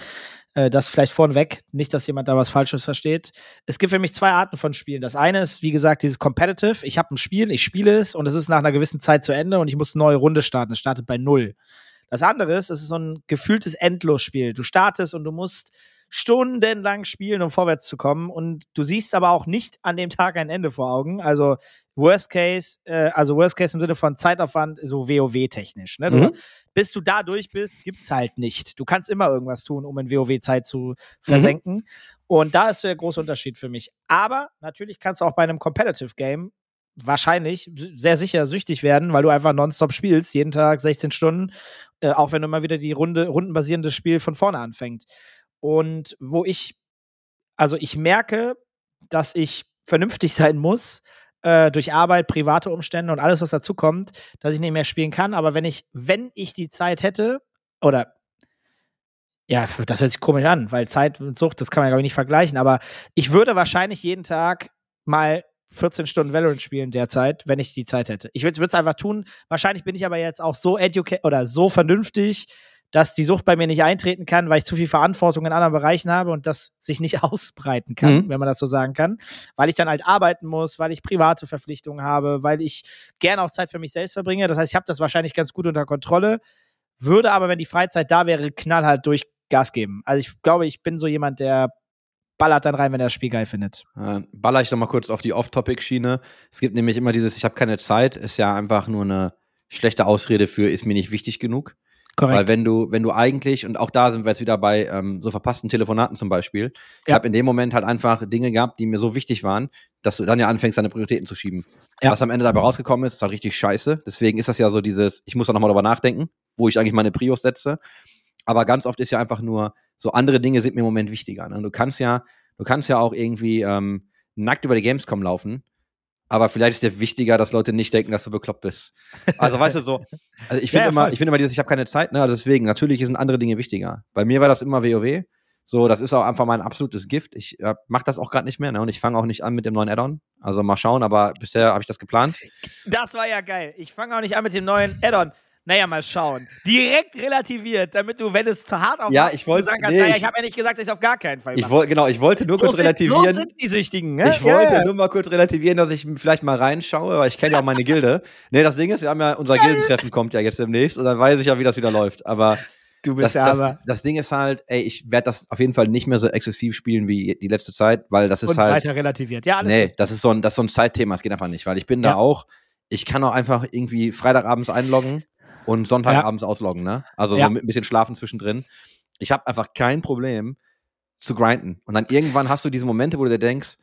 Äh, das vielleicht vorneweg, nicht, dass jemand da was Falsches versteht. Es gibt für mich zwei Arten von Spielen. Das eine ist, wie gesagt, dieses Competitive. Ich habe ein Spiel, ich spiele es und es ist nach einer gewissen Zeit zu Ende und ich muss eine neue Runde starten. Es startet bei Null. Das andere ist, es ist so ein gefühltes Endlosspiel. Du startest und du musst stundenlang spielen, um vorwärts zu kommen. Und du siehst aber auch nicht an dem Tag ein Ende vor Augen. Also Worst Case, äh, also Worst Case im Sinne von Zeitaufwand, so WoW-technisch. Ne? Mhm. Bis du da durch bist, gibt's halt nicht. Du kannst immer irgendwas tun, um in WoW-Zeit zu versenken. Und da ist der große Unterschied für mich. Aber natürlich kannst du auch bei einem Competitive Game wahrscheinlich sehr sicher süchtig werden, weil du einfach nonstop spielst, jeden Tag 16 Stunden, äh, auch wenn du immer wieder die Runde, rundenbasierendes Spiel von vorne anfängt. Und wo ich, also ich merke, dass ich vernünftig sein muss, äh, durch Arbeit, private Umstände und alles, was dazu kommt, dass ich nicht mehr spielen kann. Aber wenn ich, wenn ich die Zeit hätte, oder ja, das hört sich komisch an, weil Zeit und Sucht, das kann man glaube ich, nicht vergleichen. Aber ich würde wahrscheinlich jeden Tag mal 14 Stunden Valorant spielen derzeit, wenn ich die Zeit hätte. Ich würde es einfach tun. Wahrscheinlich bin ich aber jetzt auch so educated oder so vernünftig, dass die Sucht bei mir nicht eintreten kann, weil ich zu viel Verantwortung in anderen Bereichen habe und das sich nicht ausbreiten kann, Mhm. wenn man das so sagen kann. Weil ich dann halt arbeiten muss, weil ich private Verpflichtungen habe, weil ich gerne auch Zeit für mich selbst verbringe. Das heißt, ich habe das wahrscheinlich ganz gut unter Kontrolle, würde aber, wenn die Freizeit da wäre, knallhart durch Gas geben. Also ich glaube, ich bin so jemand, der ballert dann rein, wenn er das Spiel geil findet. Baller ich noch mal kurz auf die Off-Topic-Schiene. Es gibt nämlich immer dieses, ich habe keine Zeit, ist ja einfach nur eine schlechte Ausrede für, ist mir nicht wichtig genug. Korrekt. Weil wenn du, wenn du eigentlich, und auch da sind wir jetzt wieder bei ähm, so verpassten Telefonaten zum Beispiel, ich Ja. habe in dem Moment halt einfach Dinge gehabt, die mir so wichtig waren, dass du dann ja anfängst, deine Prioritäten zu schieben. Ja. Was am Ende dabei rausgekommen ist, ist halt richtig scheiße. Deswegen ist das ja so dieses, ich muss da nochmal drüber nachdenken, wo ich eigentlich meine Prios setze. Aber ganz oft ist ja einfach nur, so andere Dinge sind mir im Moment wichtiger. Ne? Du kannst ja, du kannst ja auch irgendwie ähm, nackt über die Gamescom laufen, aber vielleicht ist dir wichtiger, dass Leute nicht denken, dass du bekloppt bist. Also weißt du so, also ich finde Ja, immer, ich finde immer dieses, ich habe keine Zeit, ne? Also deswegen, natürlich sind andere Dinge wichtiger. Bei mir war das immer WoW. So, das ist auch einfach mein absolutes Gift. Ich äh, mache das auch gerade nicht mehr, ne? Und ich fange auch nicht an mit dem neuen Add-on. Also mal schauen, aber bisher habe ich das geplant. Das war ja geil. Ich fange auch nicht an mit dem neuen Add-on. Naja, mal schauen. Direkt relativiert, damit du, wenn es zu hart auf ja, ich wollte sagen kannst, nee, naja, ich, ich habe ja nicht gesagt, dass ich auf gar keinen Fall mache. Ich wollte, genau, ich wollte nur so kurz sind, relativieren. So sind die Süchtigen, ne? Ich ja, wollte nur mal kurz relativieren, dass ich vielleicht mal reinschaue, weil ich kenne ja auch meine Gilde. nee, das Ding ist, wir haben ja, unser Gildentreffen kommt ja jetzt demnächst und dann weiß ich ja, wie das wieder läuft. Aber du das, bist ja das, aber. das Ding ist halt, ey, ich werde das auf jeden Fall nicht mehr so exzessiv spielen wie die letzte Zeit, weil das ist Und halt. weiter relativiert. Ja, alles Nee, gut. das ist so ein, das ist so ein Zeitthema, es geht einfach nicht, weil ich bin Ja. da auch, ich kann auch einfach irgendwie Freitagabends einloggen und Sonntagabends ausloggen, ne? Also Ja. so mit ein bisschen Schlafen zwischendrin. Ich habe einfach kein Problem zu grinden. Und dann irgendwann hast du diese Momente, wo du dir denkst,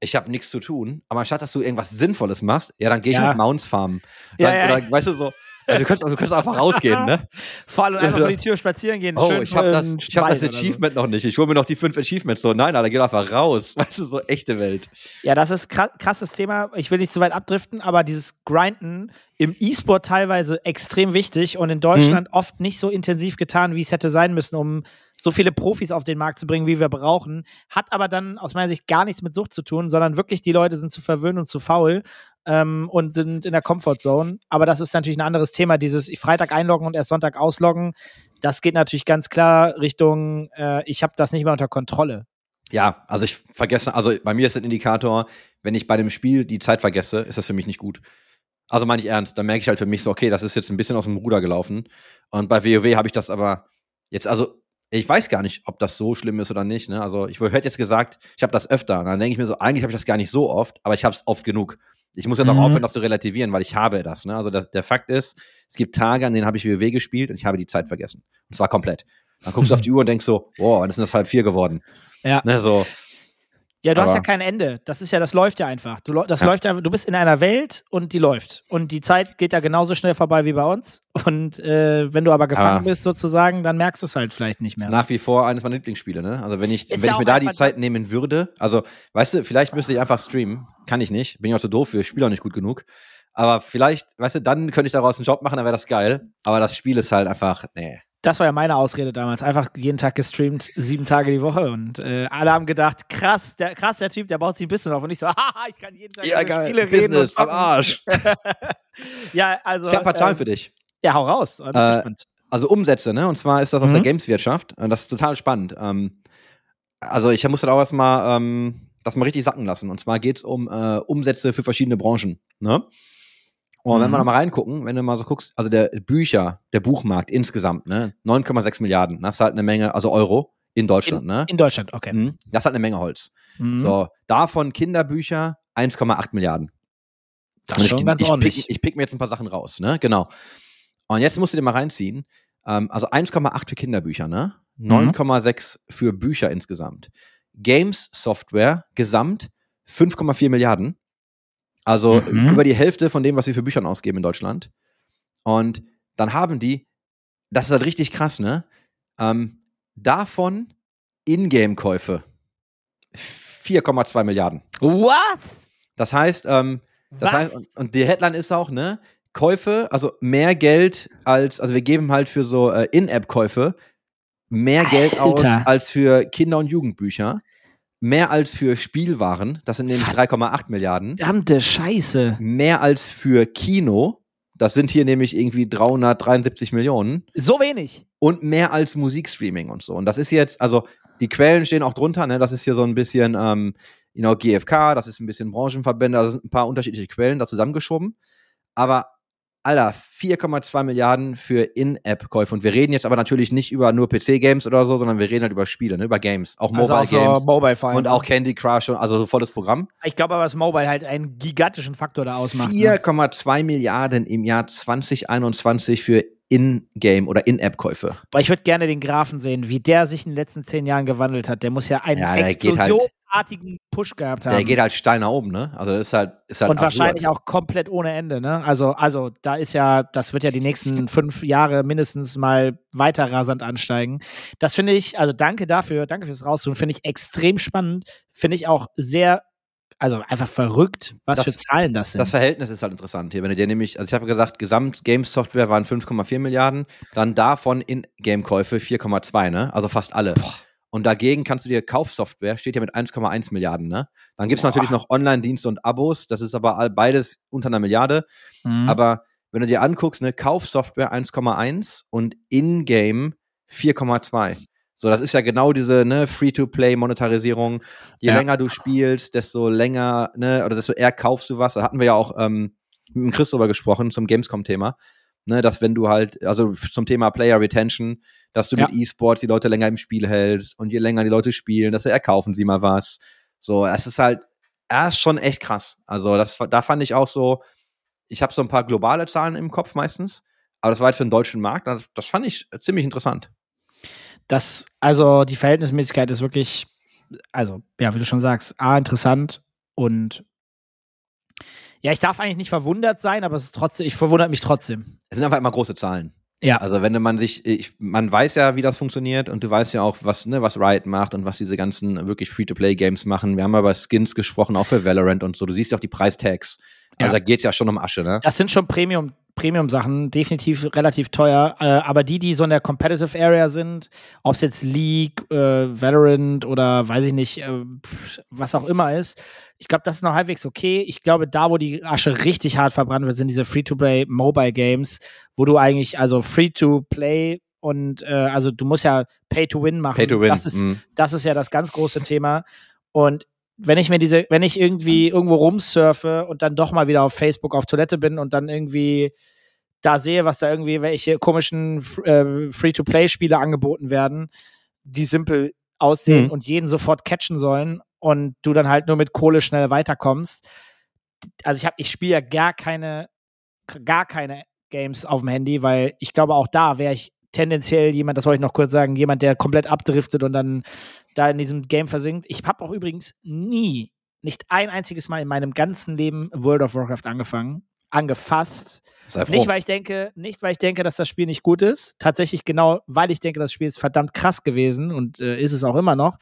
ich habe nichts zu tun, aber anstatt dass du irgendwas Sinnvolles machst, ja, dann gehe ich Ja. halt Mounts farmen. Ja, Dann, ja. Oder weißt du so, also du könntest, also du könntest einfach rausgehen, ne? Vor allem einfach vor die Tür spazieren gehen. Oh, ich habe das, ich hab das oder so. Achievement noch nicht. Ich hole mir noch die fünf Achievements. So, nein, Alter, geh einfach raus. Weißt du, so echte Welt. Ja, das ist kra- krasses Thema. Ich will nicht zu weit abdriften, aber dieses Grinden im E-Sport teilweise extrem wichtig und in Deutschland oft nicht so intensiv getan, wie es hätte sein müssen, um so viele Profis auf den Markt zu bringen, wie wir brauchen. Hat aber dann aus meiner Sicht gar nichts mit Sucht zu tun, sondern wirklich die Leute sind zu verwöhnt und zu faul ähm, und sind in der Comfortzone. Aber das ist natürlich ein anderes Thema. Dieses Freitag einloggen und erst Sonntag ausloggen, das geht natürlich ganz klar Richtung, äh, ich habe das nicht mehr unter Kontrolle. Ja, also ich vergesse, also bei mir ist ein Indikator, wenn ich bei dem Spiel die Zeit vergesse, ist das für mich nicht gut. Also meine ich ernst, dann merke ich halt für mich so, okay, das ist jetzt ein bisschen aus dem Ruder gelaufen. Und bei WoW habe ich das aber jetzt, also ich weiß gar nicht, ob das so schlimm ist oder nicht. Ne? Also ich hätte jetzt gesagt, ich habe das öfter. Und dann denke ich mir so, eigentlich habe ich das gar nicht so oft, aber ich habe es oft genug. Ich muss jetzt Mhm. auch aufhören, das zu relativieren, weil ich habe das. Ne? Also der, der Fakt ist, es gibt Tage, an denen habe ich WoW gespielt und ich habe die Zeit vergessen. Und zwar komplett. Dann guckst du auf die Uhr und denkst so, wow, wann ist denn das halb vier geworden? Ja. Ne, so, Ja, du hast Aber- ja kein Ende. Das ist ja, das läuft ja einfach. Du, das Ja. läuft ja, du bist in einer Welt und die läuft. Und die Zeit geht ja genauso schnell vorbei wie bei uns. Und äh, wenn du aber gefangen Aber- bist sozusagen, dann merkst du es halt vielleicht nicht mehr. Ist nach wie vor eines meiner Lieblingsspiele, ne? Also wenn ich, Ist wenn ja ich mir da die einfach- Zeit nehmen würde, also weißt du, vielleicht müsste ich einfach streamen. Kann ich nicht. Bin ich auch zu doof für, ich spiele auch nicht gut genug. Aber vielleicht, weißt du, dann könnte ich daraus einen Job machen, dann wäre das geil. Aber das Spiel ist halt einfach, nee. Das war ja meine Ausrede damals. Einfach jeden Tag gestreamt, sieben Tage die Woche. Und äh, alle haben gedacht, krass, der, krass, der Typ, der baut sich ein bisschen auf. Und ich so, haha, ich kann jeden Tag über Spiele reden. Und Business, am. Arsch. Ja, also. Ich habe ein paar Zahlen äh, für dich. Ja, hau raus. Äh, gespannt. Also Umsätze, ne? Und zwar ist das aus Mhm. der Gameswirtschaft. Und das ist total spannend. Ähm, also ich musste da auch erstmal ähm, das mal richtig sacken lassen. Und zwar geht es um äh, Umsätze für verschiedene Branchen. Ne? Und wenn wir Mhm. da mal reingucken, wenn du mal so guckst, also der Bücher, der Buchmarkt insgesamt, ne, 9,6 Milliarden, das ist halt eine Menge, also Euro in Deutschland, ne? In Deutschland, okay. Mhm. Das ist halt eine Menge Holz. Mhm. So, davon Kinderbücher 1,8 Milliarden. Das ist schon ich, ganz ich, ordentlich. pick, ich pick mir jetzt ein paar Sachen raus, ne? Genau. Und jetzt musst du dir mal reinziehen. Ähm, also 1,8 für Kinderbücher, ne? Mhm. 9,6 für Bücher insgesamt. Games Software gesamt 5,4 Milliarden. Also Mhm. über die Hälfte von dem, was wir für Büchern ausgeben in Deutschland. Und dann haben die, das ist halt richtig krass, ne? Ähm, davon Ingame-Käufe 4,2 Milliarden. Was? Das heißt, ähm, das Was? heißt, und, und die Headline ist auch, ne? Käufe, also mehr Geld als, also wir geben halt für so äh, In-App-Käufe mehr Geld aus Alter. als für Kinder- und Jugendbücher. Mehr als für Spielwaren, das sind nämlich 3,8 Milliarden. Verdammte Scheiße. Mehr als für Kino, das sind hier nämlich irgendwie 373 Millionen. So wenig. Und mehr als Musikstreaming und so. Und das ist jetzt, also die Quellen stehen auch drunter, ne? Das ist hier so ein bisschen, ähm, you know, GfK, das ist ein bisschen Branchenverbände, da sind ein paar unterschiedliche Quellen da zusammengeschoben. Aber, Alter, 4,2 Milliarden für In-App-Käufe. Und wir reden jetzt aber natürlich nicht über nur PC-Games oder so, sondern wir reden halt über Spiele, ne? über Games. Auch Also Mobile-Games. so Mobile und auch Candy Crush, und, also so volles Programm. Ich glaube aber, dass Mobile halt einen gigantischen Faktor da ausmacht. ne? 4,2 Milliarden im Jahr 2021 für In-Game- oder In-App-Käufe. Boah, ich würde gerne den Graphen sehen, wie der sich in den letzten zehn Jahren gewandelt hat. Der muss ja einen Ja, der geht halt- explosionsartigen Push gehabt haben. Der geht halt steil nach oben, ne? Also das ist halt, ist halt und absurd. wahrscheinlich auch komplett ohne Ende, ne? Also, also da ist ja, das wird ja die nächsten fünf Jahre mindestens mal weiter rasant ansteigen. Das finde ich, also danke dafür, danke fürs Raustun, finde ich extrem spannend, finde ich auch sehr, also einfach verrückt, was Das- für Zahlen das sind. Das Verhältnis ist halt interessant hier. Wenn du dir nämlich, also ich habe gesagt, Gesamt-Games-Software waren 5,4 Milliarden, dann davon In-Game-Käufe 4,2, ne? Also fast alle. Und dagegen kannst du dir Kaufsoftware, steht ja mit 1,1 Milliarden, ne? Dann gibt es natürlich noch Online-Dienste und Abos, das ist aber beides unter einer Milliarde. Mhm. Aber wenn du dir anguckst, ne, Kaufsoftware 1,1 und In-Game 4,2. So, das ist ja genau diese ne, Free-to-Play-Monetarisierung. Je ja. länger du spielst, desto länger, ne, oder desto eher kaufst du was. Da hatten wir ja auch ähm, mit dem Chris drüber gesprochen zum Gamescom-Thema. Ne, dass wenn du halt, also zum Thema Player Retention, dass du ja. mit E-Sports die Leute länger im Spiel hältst und je länger die Leute spielen, desto eher kaufen sie mal was. So, es ist halt, er ist schon echt krass. Also, das, da fand ich auch so, ich habe so ein paar globale Zahlen im Kopf meistens, aber das war halt für den deutschen Markt, das, das fand ich ziemlich interessant. Das, also die Verhältnismäßigkeit ist wirklich, also, ja, wie du schon sagst, A, interessant und ja, ich darf eigentlich nicht verwundert sein, aber es ist trotzdem, ich verwundert mich trotzdem. Es sind einfach immer große Zahlen. Ja. Also wenn man sich, ich, man weiß ja, wie das funktioniert und du weißt ja auch, was, ne, was Riot macht und was diese ganzen wirklich Free-to-Play-Games machen. Wir haben ja über Skins gesprochen, auch für Valorant und so. Du siehst ja auch die Preistags. Also ja. da geht's ja schon um Asche, ne? Das sind schon Premium, Premium-Sachen, definitiv relativ teuer. Äh, aber die, die so in der Competitive Area sind, ob es jetzt League, äh, Valorant oder weiß ich nicht, äh, was auch immer ist, ich glaube, das ist noch halbwegs okay. Ich glaube, da, wo die Asche richtig hart verbrannt wird, sind diese Free-to-Play Mobile Games, wo du eigentlich, also Free-to-Play und äh, also du musst ja Pay-to-Win machen. Pay-to-Win. Das ist, mm. das ist ja das ganz große Thema. Und wenn ich mir diese, wenn ich irgendwie irgendwo rumsurfe und dann doch mal wieder auf Facebook auf Toilette bin und dann irgendwie da sehe, was da irgendwie welche komischen äh, Free-to-Play-Spiele angeboten werden, die simpel aussehen mhm. und jeden sofort catchen sollen und du dann halt nur mit Kohle schnell weiterkommst. Also ich habe, ich spiele ja gar keine, gar keine Games auf dem Handy, weil ich glaube auch da wäre ich tendenziell jemand, das wollte ich noch kurz sagen, jemand, der komplett abdriftet und dann da in diesem Game versinkt. Ich habe auch übrigens nie, nicht ein einziges Mal in meinem ganzen Leben World of Warcraft angefangen, angefasst. Nicht, weil ich denke, nicht, weil ich denke, dass das Spiel nicht gut ist. Tatsächlich genau, weil ich denke, das Spiel ist verdammt krass gewesen und äh, ist es auch immer noch.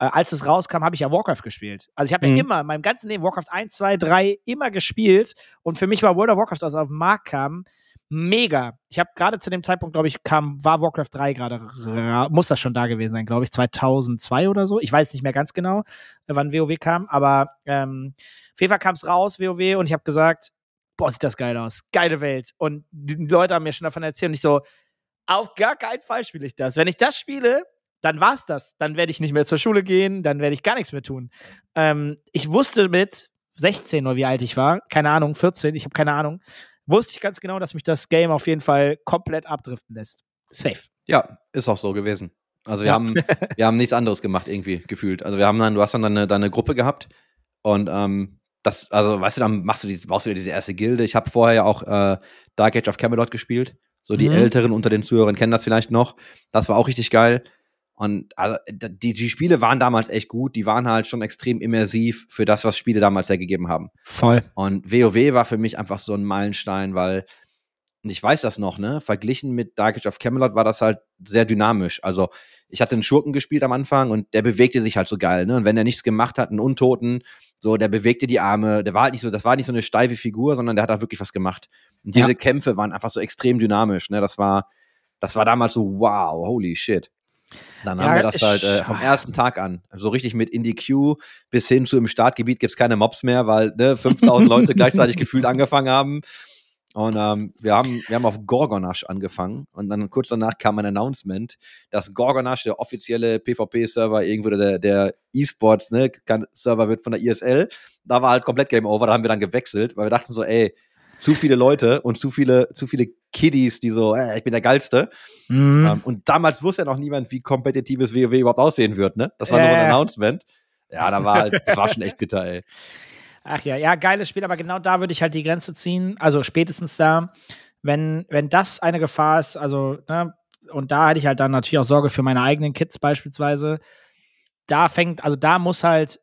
Äh, als es rauskam, habe ich ja Warcraft gespielt. Also ich habe mhm. ja immer, in meinem ganzen Leben Warcraft 1, 2, 3 immer gespielt und für mich war World of Warcraft, als es auf den Markt kam, mega. Ich habe gerade zu dem Zeitpunkt, glaube ich, kam, war Warcraft 3 gerade, muss das schon da gewesen sein, glaube ich, 2002 oder so. Ich weiß nicht mehr ganz genau, wann WoW kam, aber ähm, auf jeden Fall kam es raus, WoW, und ich habe gesagt, boah, sieht das geil aus, geile Welt. Und die Leute haben mir schon davon erzählt und ich so, auf gar keinen Fall spiele ich das. Wenn ich das spiele, dann war's das. Dann werde ich nicht mehr zur Schule gehen, dann werde ich gar nichts mehr tun. Ähm, ich wusste mit 16 oder wie alt ich war, keine Ahnung, 14, ich habe keine Ahnung, wusste ich ganz genau, dass mich das Game auf jeden Fall komplett abdriften lässt. Safe. Ja, ist auch so gewesen. Also wir ja. haben, wir haben nichts anderes gemacht irgendwie gefühlt. Also wir haben dann, du hast dann deine, deine Gruppe gehabt und ähm, das, also weißt du, dann machst du die, baust du dir diese erste Gilde. Ich habe vorher ja auch äh, Dark Age of Camelot gespielt. So die mhm. Älteren unter den Zuhörern kennen das vielleicht noch. Das war auch richtig geil. Und also, die, die Spiele waren damals echt gut. Die waren halt schon extrem immersiv für das, was Spiele damals hergegeben haben. Voll. Und WoW war für mich einfach so ein Meilenstein, weil, und ich weiß das noch, ne, verglichen mit Dark Age of Camelot war das halt sehr dynamisch. Also, ich hatte einen Schurken gespielt am Anfang und der bewegte sich halt so geil, ne? Und wenn er nichts gemacht hat, einen Untoten, so, der bewegte die Arme, der war halt nicht so, das war nicht so eine steife Figur, sondern der hat auch wirklich was gemacht. Und diese ja. Kämpfe waren einfach so extrem dynamisch, ne? Das war, das war damals so, wow, holy shit. Dann ja, haben wir das halt äh, am ersten Tag an. So richtig mit in die Queue bis hin zu im Startgebiet gibt's keine Mobs mehr, weil ne, 5000 Leute gleichzeitig gefühlt angefangen haben. Und ähm, wir, haben, wir haben auf Gorgonash angefangen und dann kurz danach kam ein Announcement, dass Gorgonash der offizielle PvP-Server irgendwo der, der E-Sports ne, Server wird von der ISL. Da war halt komplett Game Over, da haben wir dann gewechselt, weil wir dachten so, ey, zu viele Leute und zu viele, zu viele Kiddies, die so, äh, ich bin der Geilste. Mhm. Ähm, und damals wusste ja noch niemand, wie kompetitives WoW überhaupt aussehen wird, ne? Das war äh. nur so ein Announcement. Ja, da war halt, das war schon echt bitter, ey. Ach ja, ja, geiles Spiel, aber genau da würde ich halt die Grenze ziehen. Also spätestens da, wenn, wenn das eine Gefahr ist, also, ne, und da hatte ich halt dann natürlich auch Sorge für meine eigenen Kids beispielsweise. Da fängt, also da muss halt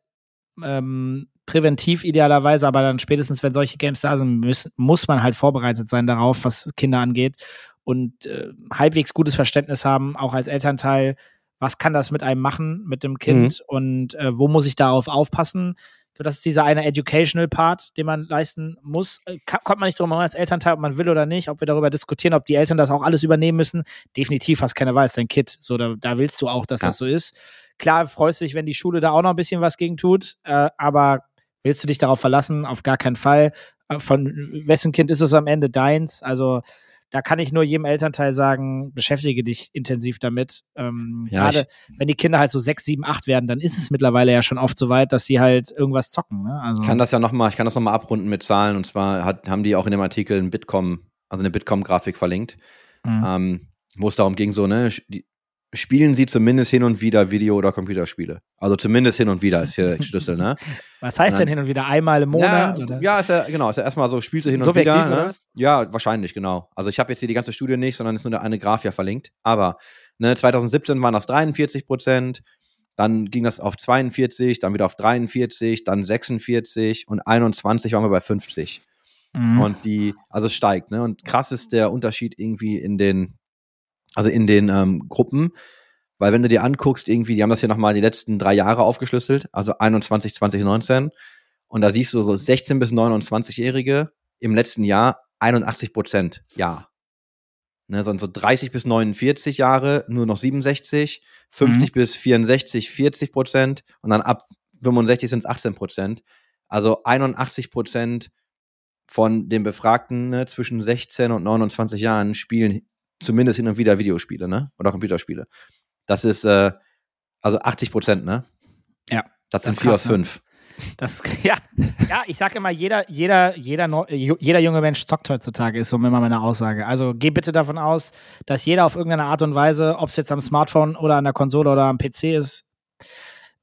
ähm, präventiv idealerweise, aber dann spätestens, wenn solche Games da sind, muss, muss man halt vorbereitet sein darauf, was Kinder angeht und äh, halbwegs gutes Verständnis haben, auch als Elternteil, was kann das mit einem machen, mit dem Kind mhm. und äh, wo muss ich darauf aufpassen. Das ist dieser eine Educational Part, den man leisten muss. Äh, kommt man nicht drum herum als Elternteil, ob man will oder nicht, ob wir darüber diskutieren, ob die Eltern das auch alles übernehmen müssen. Definitiv hast keine Wahl, ist dein Kind. So, da, da willst du auch, dass ja. das so ist. Klar freust du dich, wenn die Schule da auch noch ein bisschen was gegen tut, äh, aber willst du dich darauf verlassen? Auf gar keinen Fall. Äh, von wessen Kind ist es am Ende deins? Also da kann ich nur jedem Elternteil sagen, beschäftige dich intensiv damit. Ähm, ja, Gerade wenn die Kinder halt so sechs, sieben, acht werden, dann ist es mittlerweile ja schon oft so weit, dass sie halt irgendwas zocken. Ne? Also ich kann das ja nochmal, ich kann das nochmal abrunden mit Zahlen und zwar hat, haben die auch in dem Artikel ein Bitkom, also eine Bitkom-Grafik verlinkt, mhm. ähm, wo es darum ging, so, ne, die, spielen sie zumindest hin und wieder Video- oder Computerspiele. Also zumindest hin und wieder ist hier der Schlüssel, ne? Was heißt denn hin und wieder? Einmal im Monat? Ja, ja ist ja, genau, ist ja erstmal so, spielst du hin und Subjektiv wieder. Ne? Ja, wahrscheinlich, genau. Also ich habe jetzt hier die ganze Studie nicht, sondern ist nur eine Graph ja verlinkt. Aber ne, 2017 waren das 43 Prozent, dann ging das auf 42, dann wieder auf 43, dann 46 und 21 waren wir bei 50. Mhm. Und die, also es steigt, ne? Und krass ist der Unterschied irgendwie in den also in den ähm, Gruppen, weil wenn du dir anguckst, irgendwie, die haben das hier nochmal die letzten drei Jahre aufgeschlüsselt, also 21, 20, 19. Und da siehst du so 16 bis 29-Jährige im letzten Jahr 81 Prozent, ja. Ne, sonst so 30 bis 49 Jahre nur noch 67, 50 mhm. bis 64 40 Prozent und dann ab 65 sind es 18 Prozent. Also 81 Prozent von den Befragten ne, zwischen 16 und 29 Jahren spielen zumindest hin und wieder Videospiele, ne? Oder Computerspiele. Das ist äh, also 80 Prozent, ne? Ja. Das, das sind vier aus ne? fünf. Das, ja, ja, ich sage immer, jeder, jeder, jeder, jeder junge Mensch zockt heutzutage, ist so immer meine Aussage. Also geh bitte davon aus, dass jeder auf irgendeine Art und Weise, ob es jetzt am Smartphone oder an der Konsole oder am PC ist,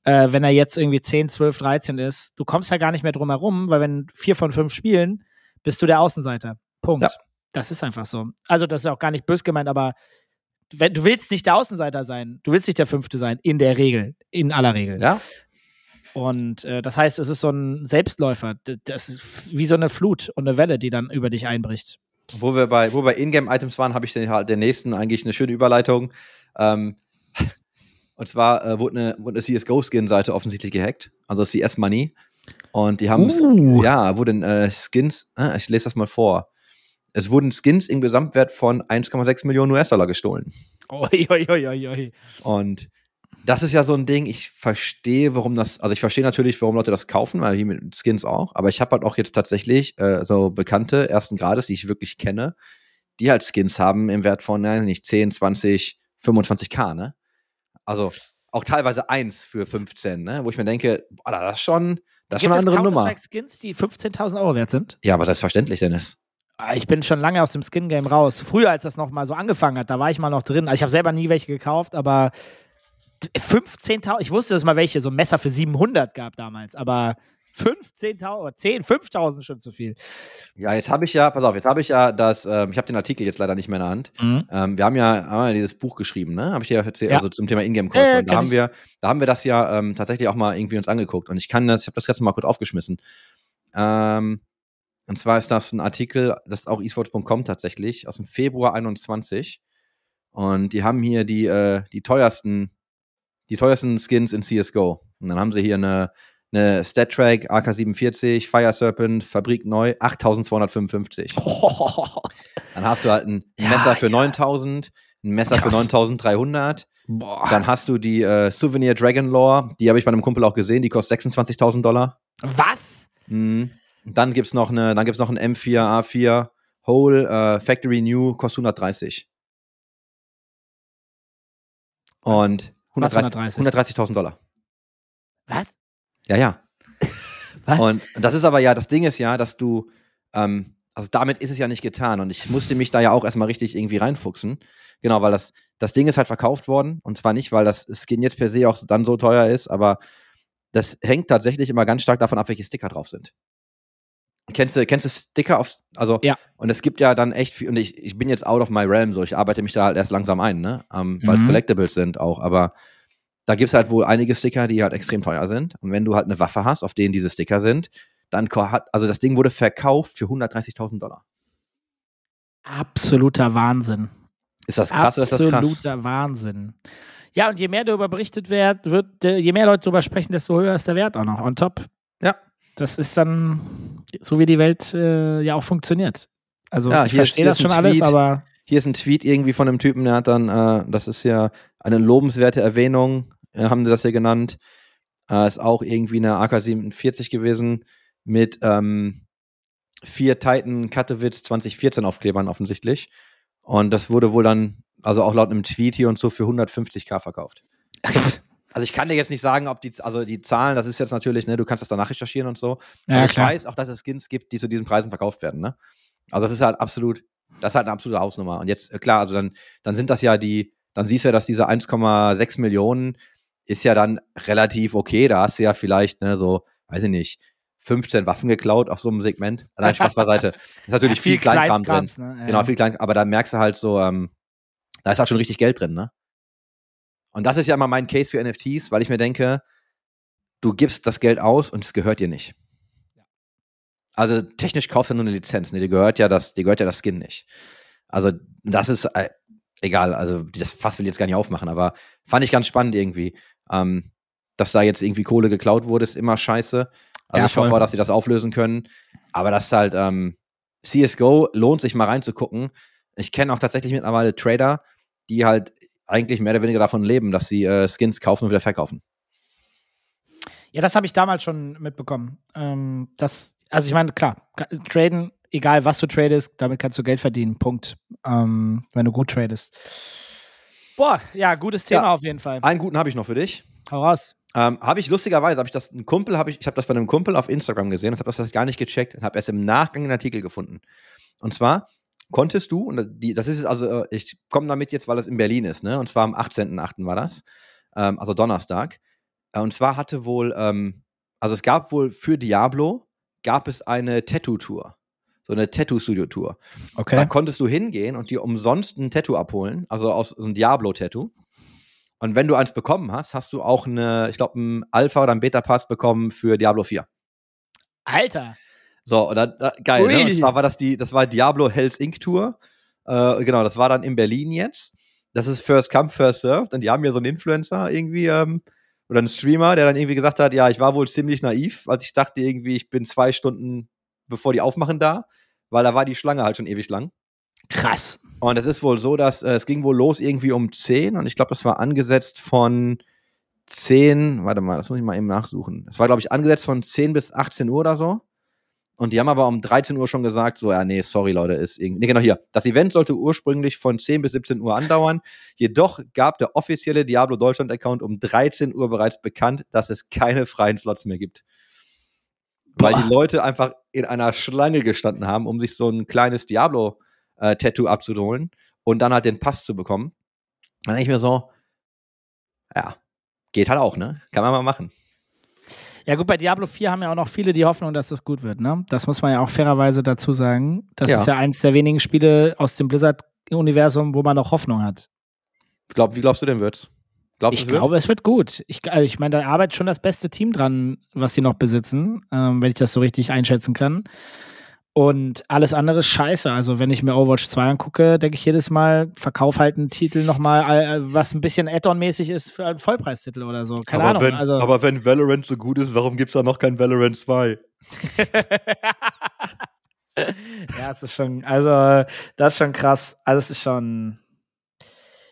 äh, wenn er jetzt irgendwie 10, 12, 13 ist, du kommst ja gar nicht mehr drum herum, weil wenn vier von fünf spielen, bist du der Außenseiter. Punkt. Ja. Das ist einfach so. Also, das ist auch gar nicht bös gemeint, aber wenn, du willst nicht der Außenseiter sein, du willst nicht der Fünfte sein, in der Regel, in aller Regel. Ja. Und äh, das heißt, es ist so ein Selbstläufer. Das ist wie so eine Flut und eine Welle, die dann über dich einbricht. Wo wir bei, wo bei Ingame-Items waren, habe ich den, den nächsten eigentlich eine schöne Überleitung. Ähm, und zwar äh, wurde eine, wurde eine CSGO-Skin-Seite offensichtlich gehackt, also CS Money. Und die haben, uh. ja, wurden äh, Skins, äh, ich lese das mal vor. Es wurden Skins im Gesamtwert von 1,6 Millionen US-Dollar gestohlen. Oi, oi, oi, oi. Und das ist ja so ein Ding, ich verstehe, warum das, also ich verstehe natürlich, warum Leute das kaufen, weil hier mit Skins auch, aber ich habe halt auch jetzt tatsächlich äh, so Bekannte ersten Grades, die ich wirklich kenne, die halt Skins haben im Wert von, nein, nicht 10, 20, 25k, ne? Also auch teilweise eins für 15, ne? Wo ich mir denke, boah, das ist schon, das ist schon eine andere Nummer. Skins, die 15.000 Euro wert sind? Ja, aber selbstverständlich, Dennis. Ah, ich bin schon lange aus dem Skin-Game raus. Früher, als das noch mal so angefangen hat, da war ich mal noch drin. Also ich habe selber nie welche gekauft, aber 15.000, ich wusste, dass es mal welche, so ein Messer für 700 gab damals, aber 15.000 oder 10, 5.000 schon zu viel. Ja, jetzt habe ich ja, pass auf, jetzt habe ich ja das, ähm, ich habe den Artikel jetzt leider nicht mehr in der Hand. Mhm. Ähm, wir haben ja, haben ja dieses Buch geschrieben, ne? Habe ich ja erzählt, ja. also zum Thema Ingame-Käufer. Äh, da haben wir, da haben wir das ja ähm, tatsächlich auch mal irgendwie uns angeguckt und ich kann das, ich habe das jetzt mal kurz aufgeschmissen. Ähm, und zwar ist das ein Artikel, das ist auch esports.com tatsächlich, aus dem Februar 21. Und die haben hier die, äh, die teuersten, die teuersten Skins in CSGO. Und dann haben sie hier eine, eine StatTrack AK-47, Fire Serpent, Fabrik neu, 8255. Oh. Dann hast du halt ein Messer ja, für ja. 9000, ein Messer Krass. für 9300. Boah. Dann hast du die äh, Souvenir Dragon Lore, die habe ich bei einem Kumpel auch gesehen, die kostet 26.000 Dollar. Was? Mhm. Dann gibt es noch, eine, dann gibt's noch ein M4, A4, Whole, äh, Factory New, kostet 130. Und 130.000 130 Dollar. Was? Ja, ja. Was? Und das ist aber ja, das Ding ist ja, dass du, ähm, also damit ist es ja nicht getan und ich musste mich da ja auch erstmal richtig irgendwie reinfuchsen. Genau, weil das, das Ding ist halt verkauft worden und zwar nicht, weil das Skin jetzt per se auch dann so teuer ist, aber das hängt tatsächlich immer ganz stark davon ab, welche Sticker drauf sind. Kennst du, kennst du Sticker auf, also, ja. und es gibt ja dann echt viel, und ich, ich bin jetzt out of my realm, so, ich arbeite mich da halt erst langsam ein, ne, um, weil es mhm. Collectibles sind auch, aber da gibt es halt wohl einige Sticker, die halt extrem teuer sind. Und wenn du halt eine Waffe hast, auf denen diese Sticker sind, dann hat, also das Ding wurde verkauft für 130.000 Dollar. Absoluter Wahnsinn. Ist das krass oder ist das krass? Absoluter Wahnsinn. Ja, und je mehr darüber berichtet wird, wird, je mehr Leute darüber sprechen, desto höher ist der Wert auch noch on top. Ja. Das ist dann so wie die Welt äh, ja auch funktioniert. Also ja, ich verstehe das schon alles, aber. Hier ist ein Tweet irgendwie von einem Typen, der hat dann, äh, das ist ja eine lobenswerte Erwähnung, äh, haben sie das hier genannt. Äh, ist auch irgendwie eine AK-47 gewesen mit ähm, vier Titan Katowice 2014 Aufklebern offensichtlich. Und das wurde wohl dann, also auch laut einem Tweet hier und so, für 150k verkauft. Also ich kann dir jetzt nicht sagen, ob die, also die Zahlen, das ist jetzt natürlich, ne, du kannst das danach recherchieren und so. Ja, also ich klar. weiß auch, dass es Skins gibt, die zu diesen Preisen verkauft werden, ne? Also das ist halt absolut, das ist halt eine absolute Hausnummer. Und jetzt, äh, klar, also dann, dann sind das ja die, dann siehst du ja, dass diese 1,6 Millionen ist ja dann relativ okay. Da hast du ja vielleicht, ne, so, weiß ich nicht, 15 Waffen geklaut auf so einem Segment. Allein Spaß beiseite. Ist natürlich ja, viel, viel Kleinkram drin. Ne? Ja. Genau, viel Klein, aber da merkst du halt so, ähm, da ist halt schon richtig Geld drin, ne? Und das ist ja immer mein Case für NFTs, weil ich mir denke, du gibst das Geld aus und es gehört dir nicht. Also technisch kaufst du nur eine Lizenz, ne? Dir gehört ja das, dir gehört ja das Skin nicht. Also das ist äh, egal, also das Fass will ich jetzt gar nicht aufmachen, aber fand ich ganz spannend irgendwie. Ähm, dass da jetzt irgendwie Kohle geklaut wurde, ist immer scheiße. Also ja, ich hoffe, dass sie das auflösen können. Aber das ist halt, ähm, CSGO lohnt sich mal reinzugucken. Ich kenne auch tatsächlich mittlerweile Trader, die halt eigentlich mehr oder weniger davon leben, dass sie äh, Skins kaufen und wieder verkaufen. Ja, das habe ich damals schon mitbekommen. Ähm, das, also ich meine, klar, traden, egal was du tradest, damit kannst du Geld verdienen. Punkt. Ähm, wenn du gut tradest. Boah, ja, gutes Thema ja, auf jeden Fall. Einen guten habe ich noch für dich. Hau raus. Ähm, habe ich lustigerweise, habe ich das, ein Kumpel, habe ich, ich habe das bei einem Kumpel auf Instagram gesehen und habe das gar nicht gecheckt und habe erst im Nachgang einen Artikel gefunden. Und zwar konntest du, und die, das ist also, äh, ich komme damit jetzt, weil es in Berlin ist, ne? Und zwar am 18.8. war das, ähm, also Donnerstag. Äh, und zwar hatte wohl, ähm, also es gab wohl für Diablo, gab es eine Tattoo-Tour. So eine Tattoo-Studio-Tour. Okay. Da konntest du hingehen und dir umsonst ein Tattoo abholen, also aus so einem Diablo-Tattoo. Und wenn du eins bekommen hast, hast du auch eine, ich glaube, einen Alpha- oder einen Beta-Pass bekommen für Diablo 4. Alter. So, und dann, da, geil, ne? Und zwar war das die, das war Diablo Hells Inc. Tour. Äh, genau, das war dann in Berlin jetzt. Das ist First Come, First Served. Und die haben ja so einen Influencer irgendwie, ähm, oder einen Streamer, der dann irgendwie gesagt hat, ja, ich war wohl ziemlich naiv, als ich dachte irgendwie, ich bin zwei Stunden bevor die aufmachen da, weil da war die Schlange halt schon ewig lang. Krass. Und es ist wohl so, dass äh, es ging wohl los irgendwie um 10 und ich glaube, das war angesetzt von 10, warte mal, das muss ich mal eben nachsuchen. Es war, glaube ich, angesetzt von 10 bis 18 Uhr oder so. Und die haben aber um 13 Uhr schon gesagt, so, ja, nee, sorry, Leute, ist irgendwie. Nee, genau hier. Das Event sollte ursprünglich von 10 bis 17 Uhr andauern. Jedoch gab der offizielle Diablo Deutschland-Account um 13 Uhr bereits bekannt, dass es keine freien Slots mehr gibt. Boah. Weil die Leute einfach in einer Schlange gestanden haben, um sich so ein kleines Diablo-Tattoo abzuholen und dann halt den Pass zu bekommen. Dann denke ich mir so, ja, geht halt auch, ne? Kann man mal machen. Ja, gut, bei Diablo 4 haben ja auch noch viele die Hoffnung, dass das gut wird, ne? Das muss man ja auch fairerweise dazu sagen. Das ja. ist ja eins der wenigen Spiele aus dem Blizzard-Universum, wo man noch Hoffnung hat. Glaub, wie glaubst du denn wird's? Glaubst ich glaube, es wird gut. Ich, also ich meine, da arbeitet schon das beste Team dran, was sie noch besitzen, ähm, wenn ich das so richtig einschätzen kann. Und alles andere ist scheiße. Also, wenn ich mir Overwatch 2 angucke, denke ich jedes Mal, verkauf halt einen Titel nochmal, äh, was ein bisschen Add-on-mäßig ist für einen Vollpreistitel oder so. Keine aber Ahnung. Wenn, also, aber wenn Valorant so gut ist, warum gibt es da noch kein Valorant 2? ja, es ist schon, also, das ist schon krass. Also, es ist schon.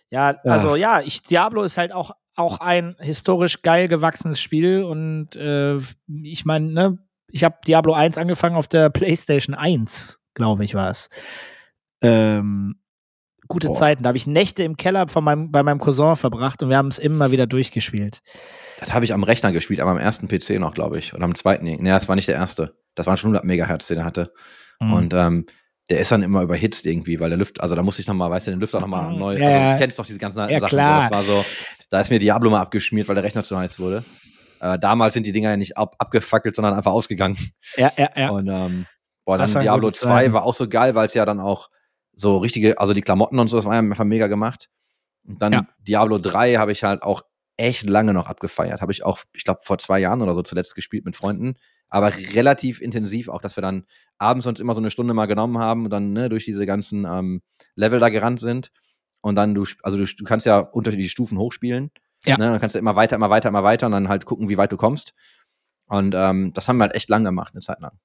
Ja, also ja, ich, Diablo ist halt auch, auch ein historisch geil gewachsenes Spiel und äh, ich meine, ne, ich habe Diablo 1 angefangen auf der PlayStation 1, glaube ich, war es. Ähm, gute Boah. Zeiten. Da habe ich Nächte im Keller von meinem, bei meinem Cousin verbracht und wir haben es immer wieder durchgespielt. Das habe ich am Rechner gespielt, aber am ersten PC noch, glaube ich. Oder am zweiten. Nee, das war nicht der erste. Das waren schon 100 Megahertz, den er hatte. Mhm. Und ähm, der ist dann immer überhitzt irgendwie, weil der Lüfter, also da musste ich nochmal, weißt du, den Lüfter nochmal mhm. neu, ja, also du kennst doch diese ganzen ja, Sachen. Klar. So, das war so, da ist mir Diablo mal abgeschmiert, weil der Rechner zu heiß wurde. Äh, damals sind die Dinger ja nicht ab, abgefackelt, sondern einfach ausgegangen. Ja, ja, ja. Und ähm, boah, dann Diablo 2 war auch so geil, weil es ja dann auch so richtige, also die Klamotten und so, das war ja einfach mega gemacht. Und dann ja. Diablo 3 habe ich halt auch echt lange noch abgefeiert. Habe ich auch, ich glaube, vor zwei Jahren oder so zuletzt gespielt mit Freunden. Aber relativ intensiv, auch dass wir dann abends uns immer so eine Stunde mal genommen haben und dann ne, durch diese ganzen ähm, Level da gerannt sind. Und dann du, also du, du kannst ja unterschiedliche Stufen hochspielen. Ja. Ne, dann kannst du immer weiter, immer weiter, immer weiter und dann halt gucken, wie weit du kommst. Und ähm, das haben wir halt echt lang gemacht, eine Zeit lang.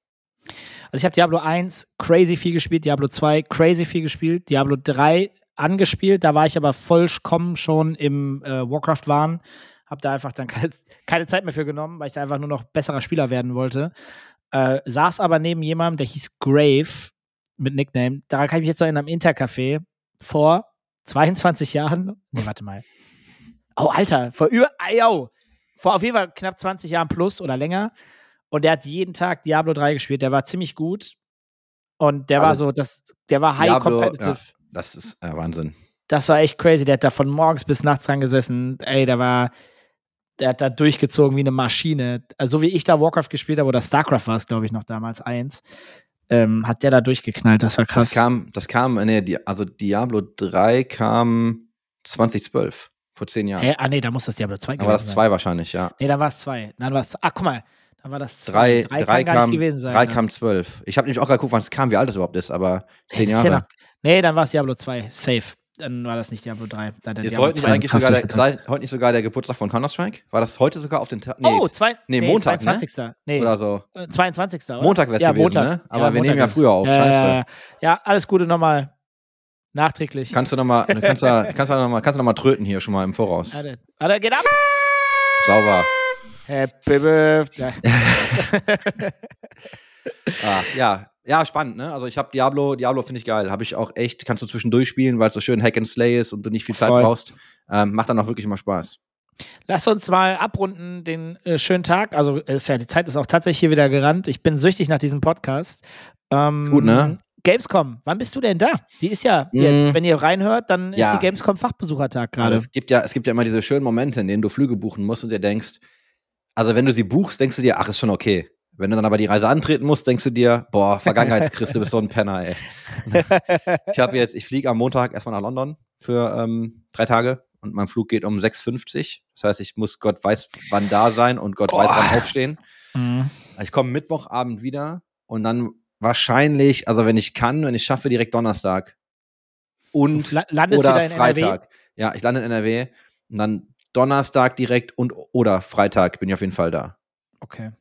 Also ich habe Diablo 1 crazy viel gespielt, Diablo 2 crazy viel gespielt, Diablo 3 angespielt, da war ich aber vollkommen schon im äh, Warcraft-Wahn, Habe da einfach dann keine, keine, Zeit mehr für genommen, weil ich da einfach nur noch besserer Spieler werden wollte. Äh, saß aber neben jemandem, der hieß Grave mit Nickname. Daran kann ich mich jetzt noch in einem Intercafé vor 22 Jahren. Nee, warte mal. Oh, Alter, vor über, yo, vor auf jeden Fall knapp 20 Jahren plus oder länger. Und der hat jeden Tag Diablo 3 gespielt. Der war ziemlich gut. Und der also, war so, das, der war high Diablo, competitive. Ja, das ist äh, Wahnsinn. Das war echt crazy. Der hat da von morgens bis nachts dran gesessen. Ey, der war, der hat da durchgezogen wie eine Maschine. Also so wie ich da Warcraft gespielt habe, oder StarCraft war es, glaube ich, noch damals eins, ähm, hat der da durchgeknallt. Das war krass. Das kam, das kam, nee, also Diablo 3 kam 2012, vor zehn Jahren. Hä? Ah, nee, da muss das Diablo 2 gewesen sein. Da war das 2 wahrscheinlich, ja. Nee, da war es 2. Dann war es, ah, guck mal, dann war das 2. 3, 3 kam, kam gewesen sein. 3 ne? kam 12. Ich habe nämlich auch gerade geguckt, wann es kam, wie alt das überhaupt ist, aber zehn Jahre. Ja nee, dann war es Diablo 2, safe dann war das nicht Diablo 3. Da ist Diablo heute, nicht eigentlich sogar der, sei, heute nicht sogar der Geburtstag von Counter-Strike? War das heute sogar auf den Tag? Nee, oh, zwei, nee, nee, Montag, 22. Ne? Nee. Oder so. 22. Oder? Montag wäre es ja, gewesen, Montag. ne? Aber ja, wir Montag nehmen ja früher auf. Scheiße. ja, alles Gute nochmal. Nachträglich. Kannst du nochmal kannst du, kannst du noch mal, kannst du noch mal tröten hier schon mal im Voraus. Warte geht ab! Sauber. Happy Birthday. ah, ja, ja, spannend, ne? Also ich habe Diablo, Diablo finde ich geil. Habe ich auch echt, kannst du zwischendurch spielen, weil es so schön Hack and Slay ist und du nicht viel Zeit Voll. brauchst. Ähm, macht dann auch wirklich immer Spaß. Lass uns mal abrunden den äh, schönen Tag. Also ist ja, die Zeit ist auch tatsächlich hier wieder gerannt. Ich bin süchtig nach diesem Podcast. Ähm, ist gut, ne? Gamescom, wann bist du denn da? Die ist ja mm. jetzt, wenn ihr reinhört, dann ist ja. die Gamescom Fachbesuchertag gerade. Also es gibt ja, es gibt ja immer diese schönen Momente, in denen du Flüge buchen musst und dir denkst, also wenn du sie buchst, denkst du dir, ach, ist schon okay. Wenn du dann aber die Reise antreten musst, denkst du dir, boah, Vergangenheitschrist, du bist so ein Penner, ey. ich habe jetzt, ich fliege am Montag erstmal nach London für ähm, drei Tage und mein Flug geht um 6.50. Das heißt, ich muss Gott weiß wann da sein und Gott boah. weiß wann aufstehen. Mhm. Ich komme Mittwochabend wieder und dann wahrscheinlich, also wenn ich kann, wenn ich schaffe, direkt Donnerstag und oder Freitag. NRW? Ja, ich lande in NRW und dann Donnerstag direkt und oder Freitag bin ich auf jeden Fall da. Okay.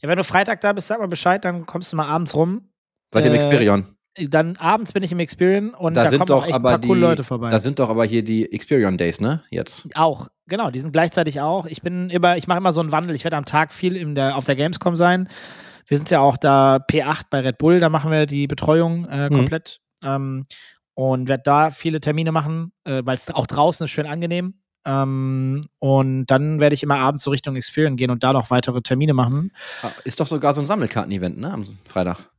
Ja, wenn du Freitag da bist, sag mal Bescheid, dann kommst du mal abends rum. Seid ihr im Experion? Äh, dann abends bin ich im Experion und da, da sind kommen doch echt aber ein paar die, coole Leute vorbei. Da sind doch aber hier die Experion Days, ne? Jetzt. Auch, genau, die sind gleichzeitig auch. Ich bin immer, ich mache immer so einen Wandel. Ich werde am Tag viel in der, auf der Gamescom sein. Wir sind ja auch da P8 bei Red Bull, da machen wir die Betreuung äh, mhm. komplett. Mhm. Ähm, und werde da viele Termine machen, äh, weil es auch draußen ist schön angenehm. Ähm, und dann werde ich immer abends so Richtung Experience gehen und da noch weitere Termine machen. Ah, ist doch sogar so ein Sammelkarten-Event, ne? Am Freitag.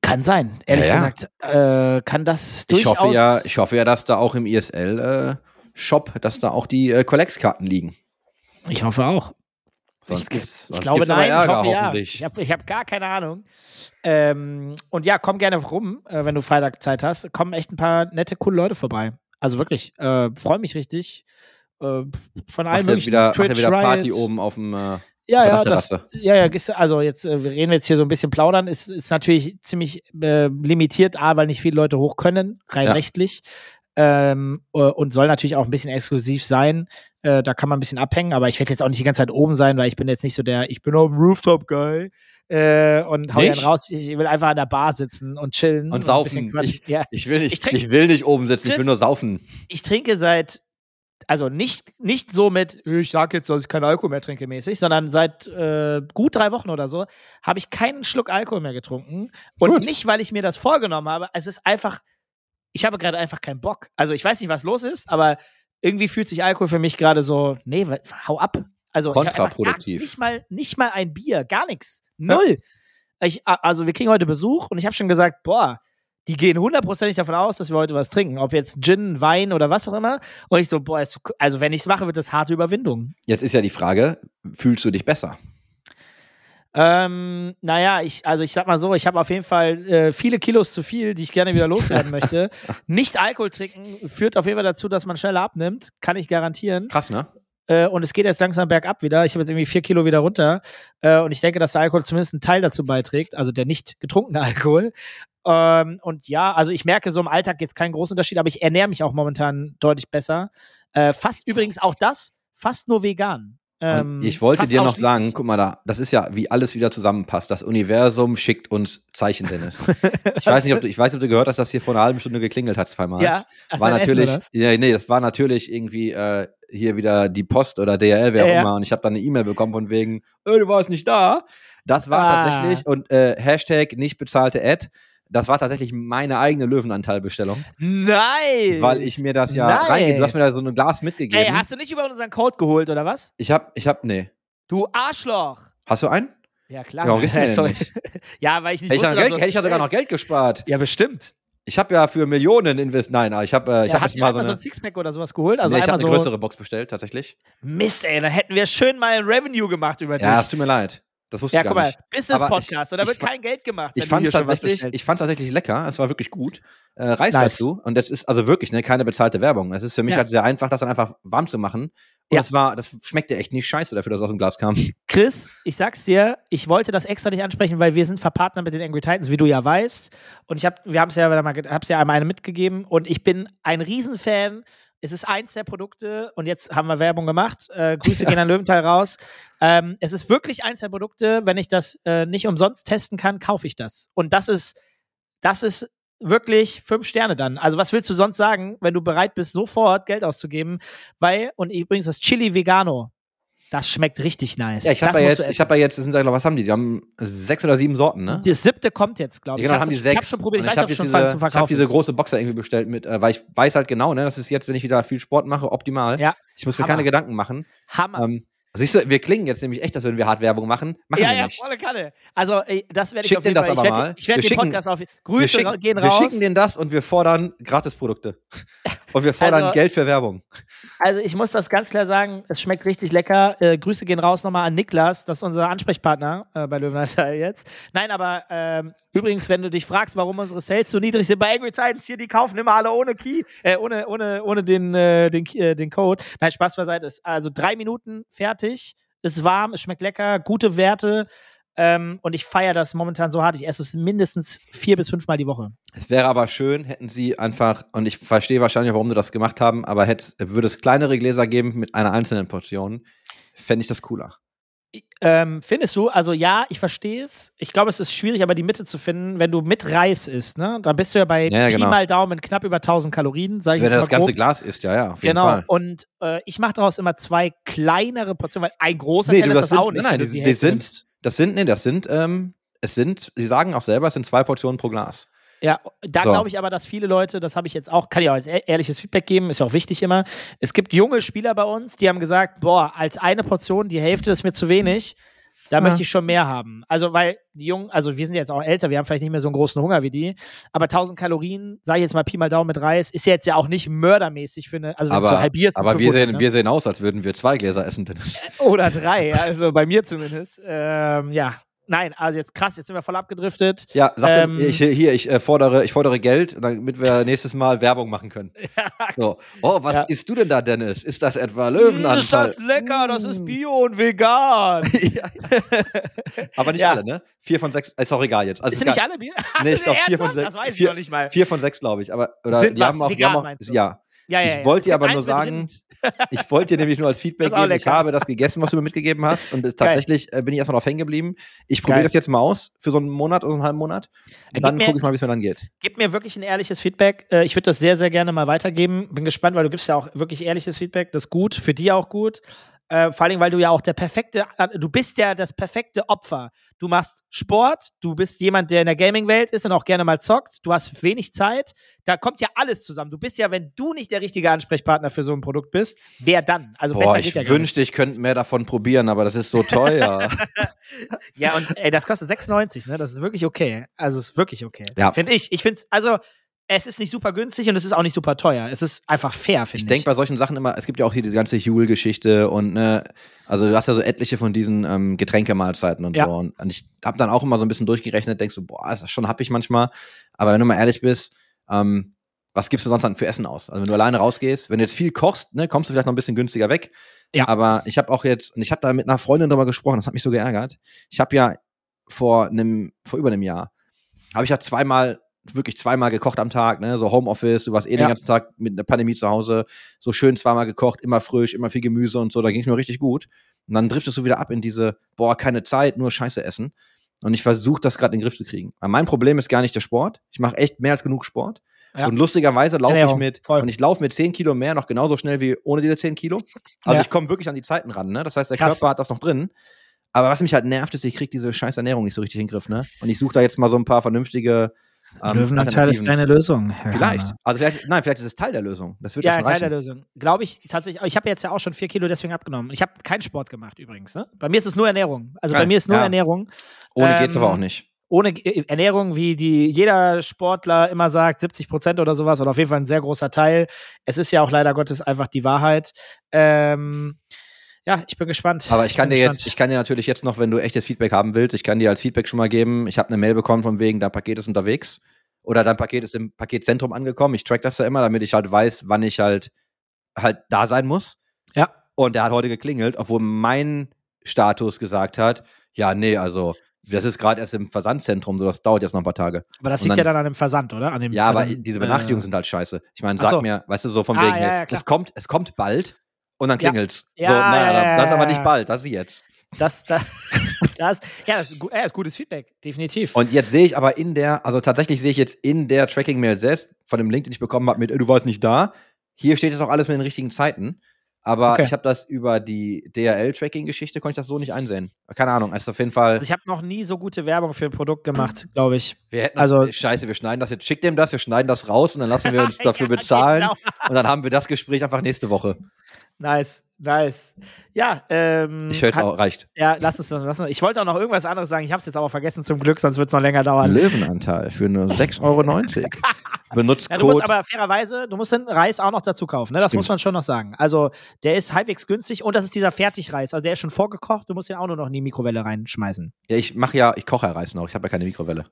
Kann sein. Ehrlich ja, ja. gesagt, äh, kann das durchaus. Ich hoffe ja, ich hoffe ja, dass da auch im ISL-Shop, äh, dass da auch die äh, Collex-Karten liegen. Ich hoffe auch. Sonst ich, gibt's, sonst ich glaube nein, Ärger, ich hoffe ja. Ich habe hab gar keine Ahnung. Ähm, und ja, komm gerne rum, äh, wenn du Freitag Zeit hast. Kommen echt ein paar nette, coole Leute vorbei. Also wirklich, äh, freue mich richtig. Äh, von allen möglichen wieder, Twitch, macht wieder Party oben auf dem äh, ja, ja, das, ja, ja, also jetzt, äh, wir reden jetzt hier so ein bisschen plaudern, ist, ist natürlich ziemlich äh, limitiert, A, weil nicht viele Leute hoch können, rein ja. rechtlich. Ähm, äh, und soll natürlich auch ein bisschen exklusiv sein. Äh, da kann man ein bisschen abhängen, aber ich werde jetzt auch nicht die ganze Zeit oben sein, weil ich bin jetzt nicht so der, ich bin auf dem Rooftop-Guy äh, und hau dann raus. Ich will einfach an der Bar sitzen und chillen. Und, und saufen. Ich, ja. ich, will nicht, ich, trink, ich, will nicht oben sitzen, Chris, ich will nur saufen. Ich trinke seit, also nicht, nicht so mit, ich sag jetzt, dass ich keinen Alkohol mehr trinke mäßig, sondern seit äh, gut drei Wochen oder so habe ich keinen Schluck Alkohol mehr getrunken. Und gut. nicht, weil ich mir das vorgenommen habe, es ist einfach, ich habe gerade einfach keinen Bock. Also ich weiß nicht, was los ist, aber irgendwie fühlt sich Alkohol für mich gerade so, nee, hau ab. Also kontraproduktiv. nicht mal, nicht mal ein Bier, gar nichts. Null. Ja. Ich, also wir kriegen heute Besuch und ich habe schon gesagt, boah, die gehen hundertprozentig davon aus, dass wir heute was trinken. Ob jetzt Gin, Wein oder was auch immer. Und ich so, boah, also wenn ich es mache, wird das harte Überwindung. Jetzt ist ja die Frage, fühlst du dich besser? Ähm, naja, ich, also ich sag mal so, ich habe auf jeden Fall äh, viele Kilos zu viel, die ich gerne wieder loswerden möchte. Nicht Alkohol trinken führt auf jeden Fall dazu, dass man schneller abnimmt, kann ich garantieren. Krass, ne? Äh, und es geht jetzt langsam bergab wieder. Ich habe jetzt irgendwie vier Kilo wieder runter. Äh, und ich denke, dass der Alkohol zumindest einen Teil dazu beiträgt, also der nicht getrunkene Alkohol. Ähm, und ja, also ich merke so im Alltag jetzt keinen großen Unterschied, aber ich ernähre mich auch momentan deutlich besser. Äh, fast übrigens auch das, fast nur vegan. Ähm, ich wollte dir noch sagen, guck mal da, das ist ja, wie alles wieder zusammenpasst. Das Universum schickt uns Zeichen, Dennis. ich weiß nicht, ob du, ich weiß nicht, ob du gehört hast, dass hier vor einer halben Stunde geklingelt hat zweimal. Ja, war natürlich, ja, nee, das war natürlich irgendwie äh, hier wieder die Post oder DHL, wer auch Ja. immer, und ich habe dann eine E-Mail bekommen von wegen, äh, du warst nicht da. Das war Ah. tatsächlich, und äh, Hashtag nicht bezahlte Ad, das war tatsächlich meine eigene Löwenanteilbestellung, Nice! weil ich mir das ja nice. reingebe. Du hast mir da so ein Glas mitgegeben. Ey, hast du nicht über unseren Code geholt, oder was? ich hab, ich hab, nee. Du Arschloch! Hast du einen? Ja, klar. Ja, warum gibst du mir den Sorry. nicht? ja, weil ich nicht Hätte ich, wusste, dann dass Geld, du hätte ich ja sogar noch. Geld gespart. Ja, bestimmt. Ich habe ja für Millionen investiert. Nein, ich habe äh, ich ja, hab mal so so eine, ein Sixpack oder sowas geholt? Also nee, ich habe eine so. größere Box bestellt, tatsächlich. Mist, ey, dann hätten wir schön mal ein Revenue gemacht über dich. Ja, es tut mir leid. Das wusste Ja, ich gar guck mal, nicht. Business-Podcast, und da wird kein Geld gemacht. Ich fand tatsächlich, bestellst. ich fand tatsächlich lecker. Es war wirklich gut. Äh, Reis Nice. dazu. Und das ist also wirklich ne, keine bezahlte Werbung. Es ist für mich Ja. halt sehr einfach, das dann einfach warm zu machen. Und Ja. das war, das schmeckte echt nicht scheiße dafür, dass es aus dem Glas kam. Chris, ich sag's dir, ich wollte das extra nicht ansprechen, weil wir sind verpartnert mit den Angry Titans, wie du ja weißt. Und ich hab, wir haben es ja, hab's ja einmal eine mitgegeben und ich bin ein Riesenfan. Es ist eins der Produkte und jetzt haben wir Werbung gemacht. Äh, Grüße gehen an Löwenthal raus. Ähm, es ist wirklich eins der Produkte. Wenn ich das äh, nicht umsonst testen kann, kaufe ich das. Und das ist, das ist wirklich fünf Sterne dann. Also was willst du sonst sagen, wenn du bereit bist, sofort Geld auszugeben? Weil, und übrigens das Chili Vegano, das schmeckt richtig nice. Ja, ich habe ja jetzt, ich habe ja jetzt, sind, ja, was haben die? Die haben sechs oder sieben Sorten, ne? das siebte kommt jetzt, glaube ich. Ja, genau, ich haben die sechs. Ich habe schon probiert, ich hab es jetzt schon diese, zum ich habe Verkauf diese große Box da irgendwie bestellt mit, äh, weil ich weiß halt genau, ne, das ist jetzt, wenn ich wieder viel Sport mache, optimal. Ja. Ich muss mir Hammer. keine Gedanken machen. Hammer. Ähm, siehst du, wir klingen jetzt nämlich echt, als würden wir hart Werbung machen. Machen ja, wir ja, nicht. volle Kanne. Also, ey, das werde ich Schick auf jeden das Fall. Ich aber werde mal. ich werd Wir den schicken- Podcast auf. wir Grüße schicken, gehen wir raus. schicken denen das und wir fordern Gratisprodukte. Und wir fordern Also- Geld für Werbung. Also ich muss das ganz klar sagen, es schmeckt richtig lecker. Äh, Grüße gehen raus nochmal an Niklas, das ist unser Ansprechpartner äh, bei Löwenalter jetzt. Nein, aber ähm, übrigens, wenn du dich fragst, warum unsere Sales so niedrig sind bei Angry Titans, hier, die kaufen immer alle ohne Key, äh, ohne, ohne, ohne den, äh, den, äh, den Code. Nein, Spaß beiseite. Also drei Minuten fertig, ist warm, es schmeckt lecker, gute Werte. Ähm, und ich feiere das momentan so hart. Ich esse es mindestens vier bis fünfmal die Woche. Es wäre aber schön, hätten sie einfach, und ich verstehe wahrscheinlich, warum sie das gemacht haben, aber hätte, würde es kleinere Gläser geben mit einer einzelnen Portion, fände ich das cooler. Ähm, findest du? Also ja, ich verstehe es. Ich glaube, es ist schwierig, aber die Mitte zu finden, wenn du mit Reis isst, ne? Dann bist du ja bei Ja, ja, Pi genau. mal Daumen knapp über 1000 Kalorien, sag ich Wenn jetzt er mal das ganze grob. Glas isst, ja, ja, Genau. Fall. Und äh, ich mache daraus immer zwei kleinere Portionen, weil ein großer Nee, Teller du, ist das sind, auch nicht. nein, nein, die, die sind, das sind, nee, das sind, ähm, es sind, sie sagen auch selber, es sind zwei Portionen pro Glas. Ja, da So. glaube ich aber, dass viele Leute, das habe ich jetzt auch, kann ich auch als ehrliches Feedback geben, ist ja auch wichtig immer. Es gibt junge Spieler bei uns, die haben gesagt, boah, als eine Portion, die Hälfte ist mir zu wenig. Da Ja. möchte ich schon mehr haben. Also, weil die Jungen, also wir sind jetzt auch älter, wir haben vielleicht nicht mehr so einen großen Hunger wie die, aber 1000 Kalorien, sage ich jetzt mal Pi mal Daumen mit Reis, ist ja jetzt ja auch nicht mördermäßig für eine, also wenn du Aber, halbierst, ist aber wir, 500, sehen, ne? wir sehen aus, als würden wir zwei Gläser essen, Dennis. Oder drei, also bei mir zumindest. Ähm, ja, nein, also jetzt krass, jetzt sind wir voll abgedriftet. Ja, sag Ähm, ich, hier, ich äh, fordere, ich fordere Geld, damit wir nächstes Mal Werbung machen können. So. Oh, was Ja. isst du denn da, Dennis? Ist das etwa Löwenanteil? Ist das lecker, das ist Mm. bio und vegan. ja, ja. Aber nicht Ja. alle, ne? Vier von sechs, ist auch egal jetzt. Also Ist ist nicht alle Bier? Hast Nee, ich glaub, eine vier von sechs- Das weiß ich vier- noch nicht mal. Vier von sechs, glaube ich. Aber oder Sind die was haben auch, die vegan, haben auch ja. Ja, ja, Ich wollte dir aber nur sagen. Ich wollte dir nämlich nur als Feedback geben, ich lecker. habe das gegessen, was du mir mitgegeben hast. Und Geil. tatsächlich äh, bin ich erstmal drauf hängen geblieben. Ich probiere Geil. das jetzt mal aus für so einen Monat oder einen halben Monat. Und dann mir- gucke ich mal, wie es mir dann geht. Gib mir wirklich ein ehrliches Feedback. Äh, Ich würde das sehr, sehr gerne mal weitergeben. Bin gespannt, weil du gibst ja auch wirklich ehrliches Feedback. Das ist gut, für die auch gut. Äh, vor allen Dingen, weil du ja auch der perfekte, äh, du bist ja das perfekte Opfer. Du machst Sport, du bist jemand, der in der Gaming-Welt ist und auch gerne mal zockt. Du hast wenig Zeit. Da kommt ja alles zusammen. Du bist ja, wenn du nicht der richtige Ansprechpartner für so ein Produkt bist, wer dann? Also Boah, besser ich ja wünschte, ich könnte mehr davon probieren, aber das ist so teuer. Ja, und ey, das kostet 96, ne? Das ist wirklich okay. Also, es ist wirklich okay. Ja. Finde ich. Ich finde es, also, es ist nicht super günstig und es ist auch nicht super teuer. Es ist einfach fair, finde ich ich. denke bei solchen Sachen immer, es gibt ja auch hier diese ganze Huel-Geschichte und ne, also du hast ja so etliche von diesen ähm, Getränkemahlzeiten und Ja. so. Und, ich habe dann auch immer so ein bisschen durchgerechnet, denkst so, boah, ist das schon happig manchmal. Aber wenn du mal ehrlich bist, ähm, was gibst du sonst dann für Essen aus? Also wenn du alleine rausgehst, wenn du jetzt viel kochst, ne, kommst du vielleicht noch ein bisschen günstiger weg. Ja. Aber ich habe auch jetzt, und ich habe da mit einer Freundin drüber gesprochen, das hat mich so geärgert. Ich habe ja vor einem, vor über einem Jahr, habe ich ja zweimal, wirklich zweimal gekocht am Tag, ne, so Homeoffice, du warst eh den Ja. ganzen Tag mit einer Pandemie zu Hause, so schön zweimal gekocht, immer frisch, immer viel Gemüse und so, da ging es mir richtig gut. Und dann driftest du wieder ab in diese, boah, keine Zeit, nur Scheiße essen. Und ich versuche das gerade in den Griff zu kriegen. Aber mein Problem ist gar nicht der Sport. Ich mache echt mehr als genug Sport. Ja. Und lustigerweise laufe ich mit, voll. und ich laufe mit 10 Kilo mehr noch genauso schnell wie ohne diese 10 Kilo. Also Ja. ich komme wirklich an die Zeiten ran, ne? Das heißt, der Krass. Körper hat das noch drin. Aber was mich halt nervt, ist, ich kriege diese scheiß Ernährung nicht so richtig in den Griff, ne? Und ich suche da jetzt mal so ein paar vernünftige ähm, Löwenanteil ist deine Lösung. Herr Vielleicht. Hahner. Also vielleicht, nein, vielleicht ist es Teil der Lösung. Das wird ja, Ja, schon Teil reichen. der Lösung. Glaube ich tatsächlich. Ich habe jetzt ja auch schon vier Kilo deswegen abgenommen. Ich habe keinen Sport gemacht übrigens. Ne? Bei mir ist es nur Ernährung. Also bei Geil. mir ist nur Ja. Ernährung. Ohne Ähm, geht's aber auch nicht. Ohne G- Ernährung, wie die jeder Sportler immer sagt, 70 Prozent oder sowas, oder auf jeden Fall ein sehr großer Teil. Es ist ja auch leider Gottes einfach die Wahrheit. Ähm, ja, ich bin gespannt. Aber ich kann dir gespannt. jetzt, ich kann dir natürlich jetzt noch, wenn du echtes Feedback haben willst, ich kann dir als Feedback schon mal geben, ich habe eine Mail bekommen von wegen, dein Paket ist unterwegs oder dein Paket ist im Paketzentrum angekommen. Ich track das ja immer, damit ich halt weiß, wann ich halt halt da sein muss. Ja. Und der hat heute geklingelt, obwohl mein Status gesagt hat, ja, nee, also das ist gerade erst im Versandzentrum, so das dauert jetzt noch ein paar Tage. aber das und liegt dann- ja dann an dem Versand, oder? An dem Ja, aber Versand- diese Benachrichtigungen äh, sind halt scheiße. Ich meine, sag so. mir, weißt du, so von Ah, wegen, ja, ja, es kommt, es kommt bald und dann klingelt's. Ja, so, naja, ja, ja, das ist aber nicht bald, das ist jetzt. Das, das, das, ja, das ist, gu- ja, ist gutes Feedback, definitiv. Und jetzt sehe ich aber in der, also tatsächlich sehe ich jetzt in der Tracking-Mail selbst von dem Link, den ich bekommen habe, mit, äh, du warst nicht da. Hier steht jetzt auch alles mit den richtigen Zeiten. Aber Okay. ich habe das über die DRL-Tracking-Geschichte, konnte ich das so nicht einsehen. Keine Ahnung, es ist auf jeden Fall. also ich habe noch nie so gute Werbung für ein Produkt gemacht, glaube ich. Wir hätten also- also, scheiße, wir schneiden das jetzt, schick dem das, wir schneiden das raus und dann lassen wir uns dafür Ja, bezahlen. genau. Und dann haben wir das Gespräch einfach nächste Woche. Nice, nice. Ja, ähm, Ich höre jetzt auch, reicht. Ja, lass es, lass es. Ich wollte auch noch irgendwas anderes sagen. Ich habe es jetzt aber vergessen zum Glück, sonst wird es noch länger dauern. Löwenanteil für nur 6,90 Euro. Benutzt Ja, du musst Code. aber fairerweise, du musst den Reis auch noch dazu kaufen, ne? Das Stimmt. muss man schon noch sagen. Also, der ist halbwegs günstig und das ist dieser Fertigreis. Also, der ist schon vorgekocht, du musst den auch nur noch in die Mikrowelle reinschmeißen. Ja, ich mache ja, ich koche ja Reis noch. Ich habe ja keine Mikrowelle.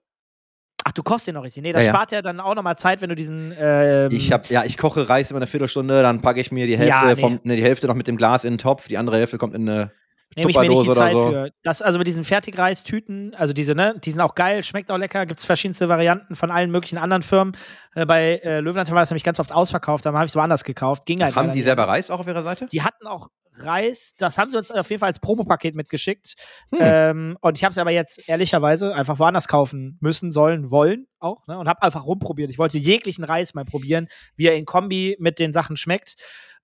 Ach, du kochst den noch richtig. Nee, das Ja, spart ja dann auch nochmal Zeit, wenn du diesen. Ähm, Ich habe ja, ich koche Reis immer eine Viertelstunde, dann packe ich mir die Hälfte Ja, nee. vom, ne, die Hälfte noch mit dem Glas in den Topf, die andere Hälfte kommt in eine Nehme ich mir nicht die Zeit so. für. Das, also mit diesen Fertigreistüten, also diese, ne, die sind auch geil, schmeckt auch lecker, gibt es verschiedenste Varianten von allen möglichen anderen Firmen. Äh, bei äh, Löwenanteil war es nämlich ganz oft ausverkauft, da habe ich es woanders gekauft. Ging halt Haben die selber. Reis auch auf ihrer Seite? Die hatten auch Reis, das haben sie uns auf jeden Fall als Promopaket mitgeschickt. Hm. Ähm, und ich habe es aber jetzt ehrlicherweise einfach woanders kaufen müssen, sollen, wollen auch. Ne? Und habe einfach rumprobiert. Ich wollte jeglichen Reis mal probieren, wie er in Kombi mit den Sachen schmeckt.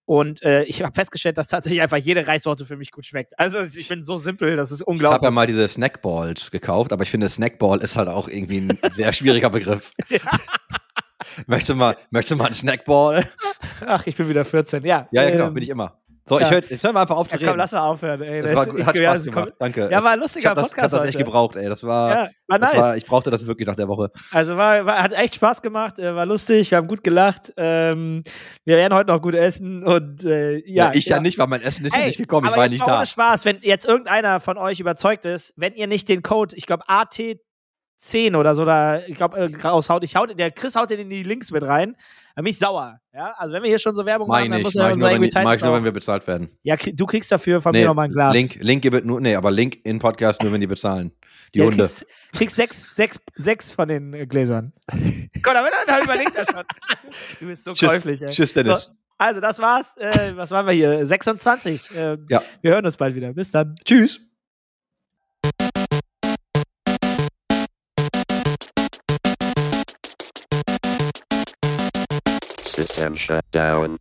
Und äh, ich habe festgestellt, dass tatsächlich einfach jede Reissorte für mich gut schmeckt. Also ich bin so simpel, das ist Ich habe unglaublich. ja mal diese Snackballs gekauft, aber ich finde, Snackball ist halt auch irgendwie ein sehr schwieriger Begriff. möchtest, du mal, möchtest du mal einen Snackball? Ach, ich bin wieder 14. Ja, Ja, ja, genau, ähm, bin ich immer. So, ja. ich hör, jetzt hören wir einfach auf zu Ja, reden. komm, lass mal aufhören. Ey. das war, ist- gut, hat ich- ja, Spaß das gemacht, kommt- danke. Ja, war ein ich lustiger hab das, ich Podcast hab das echt heute. gebraucht, ey. Das war, Ja, war das nice. war, ich brauchte das wirklich nach der Woche. Also war, war, hat echt Spaß gemacht, äh, war lustig, wir haben gut gelacht. Ähm, wir werden heute noch gut essen und äh, ja. ich ja, nicht, weil mein Essen ist ja Ey, nicht gekommen, ich war nicht mal da. Ohne Spaß, wenn jetzt irgendeiner von euch überzeugt ist, wenn ihr nicht den Code, ich glaube AT10 oder so, da, ich glaube, äh, raushaut, ich hau, der Chris haut den in die Links mit rein, dann bin ich sauer. Ja, also wenn wir hier schon so Werbung machen, Meine dann ich, muss unser nur, wenn, Angry mach ich nur, wenn wir bezahlt werden. Ja, du kriegst dafür von mir Nee, nochmal ein Glas. Link, Link gibt nur, nee, aber Link in Podcast nur, wenn die bezahlen. Die ja, Hunde. Kriegst, kriegst sechs, sechs, sechs von den äh, Gläsern. Aber dann, dann überlegt er schon. Du bist so Tschüss, käuflich, ey. tschüss, Dennis. So, also, das war's. Äh, was waren wir hier? 26. Ähm, Ja. Wir hören uns bald wieder. Bis dann. Tschüss. System shut down.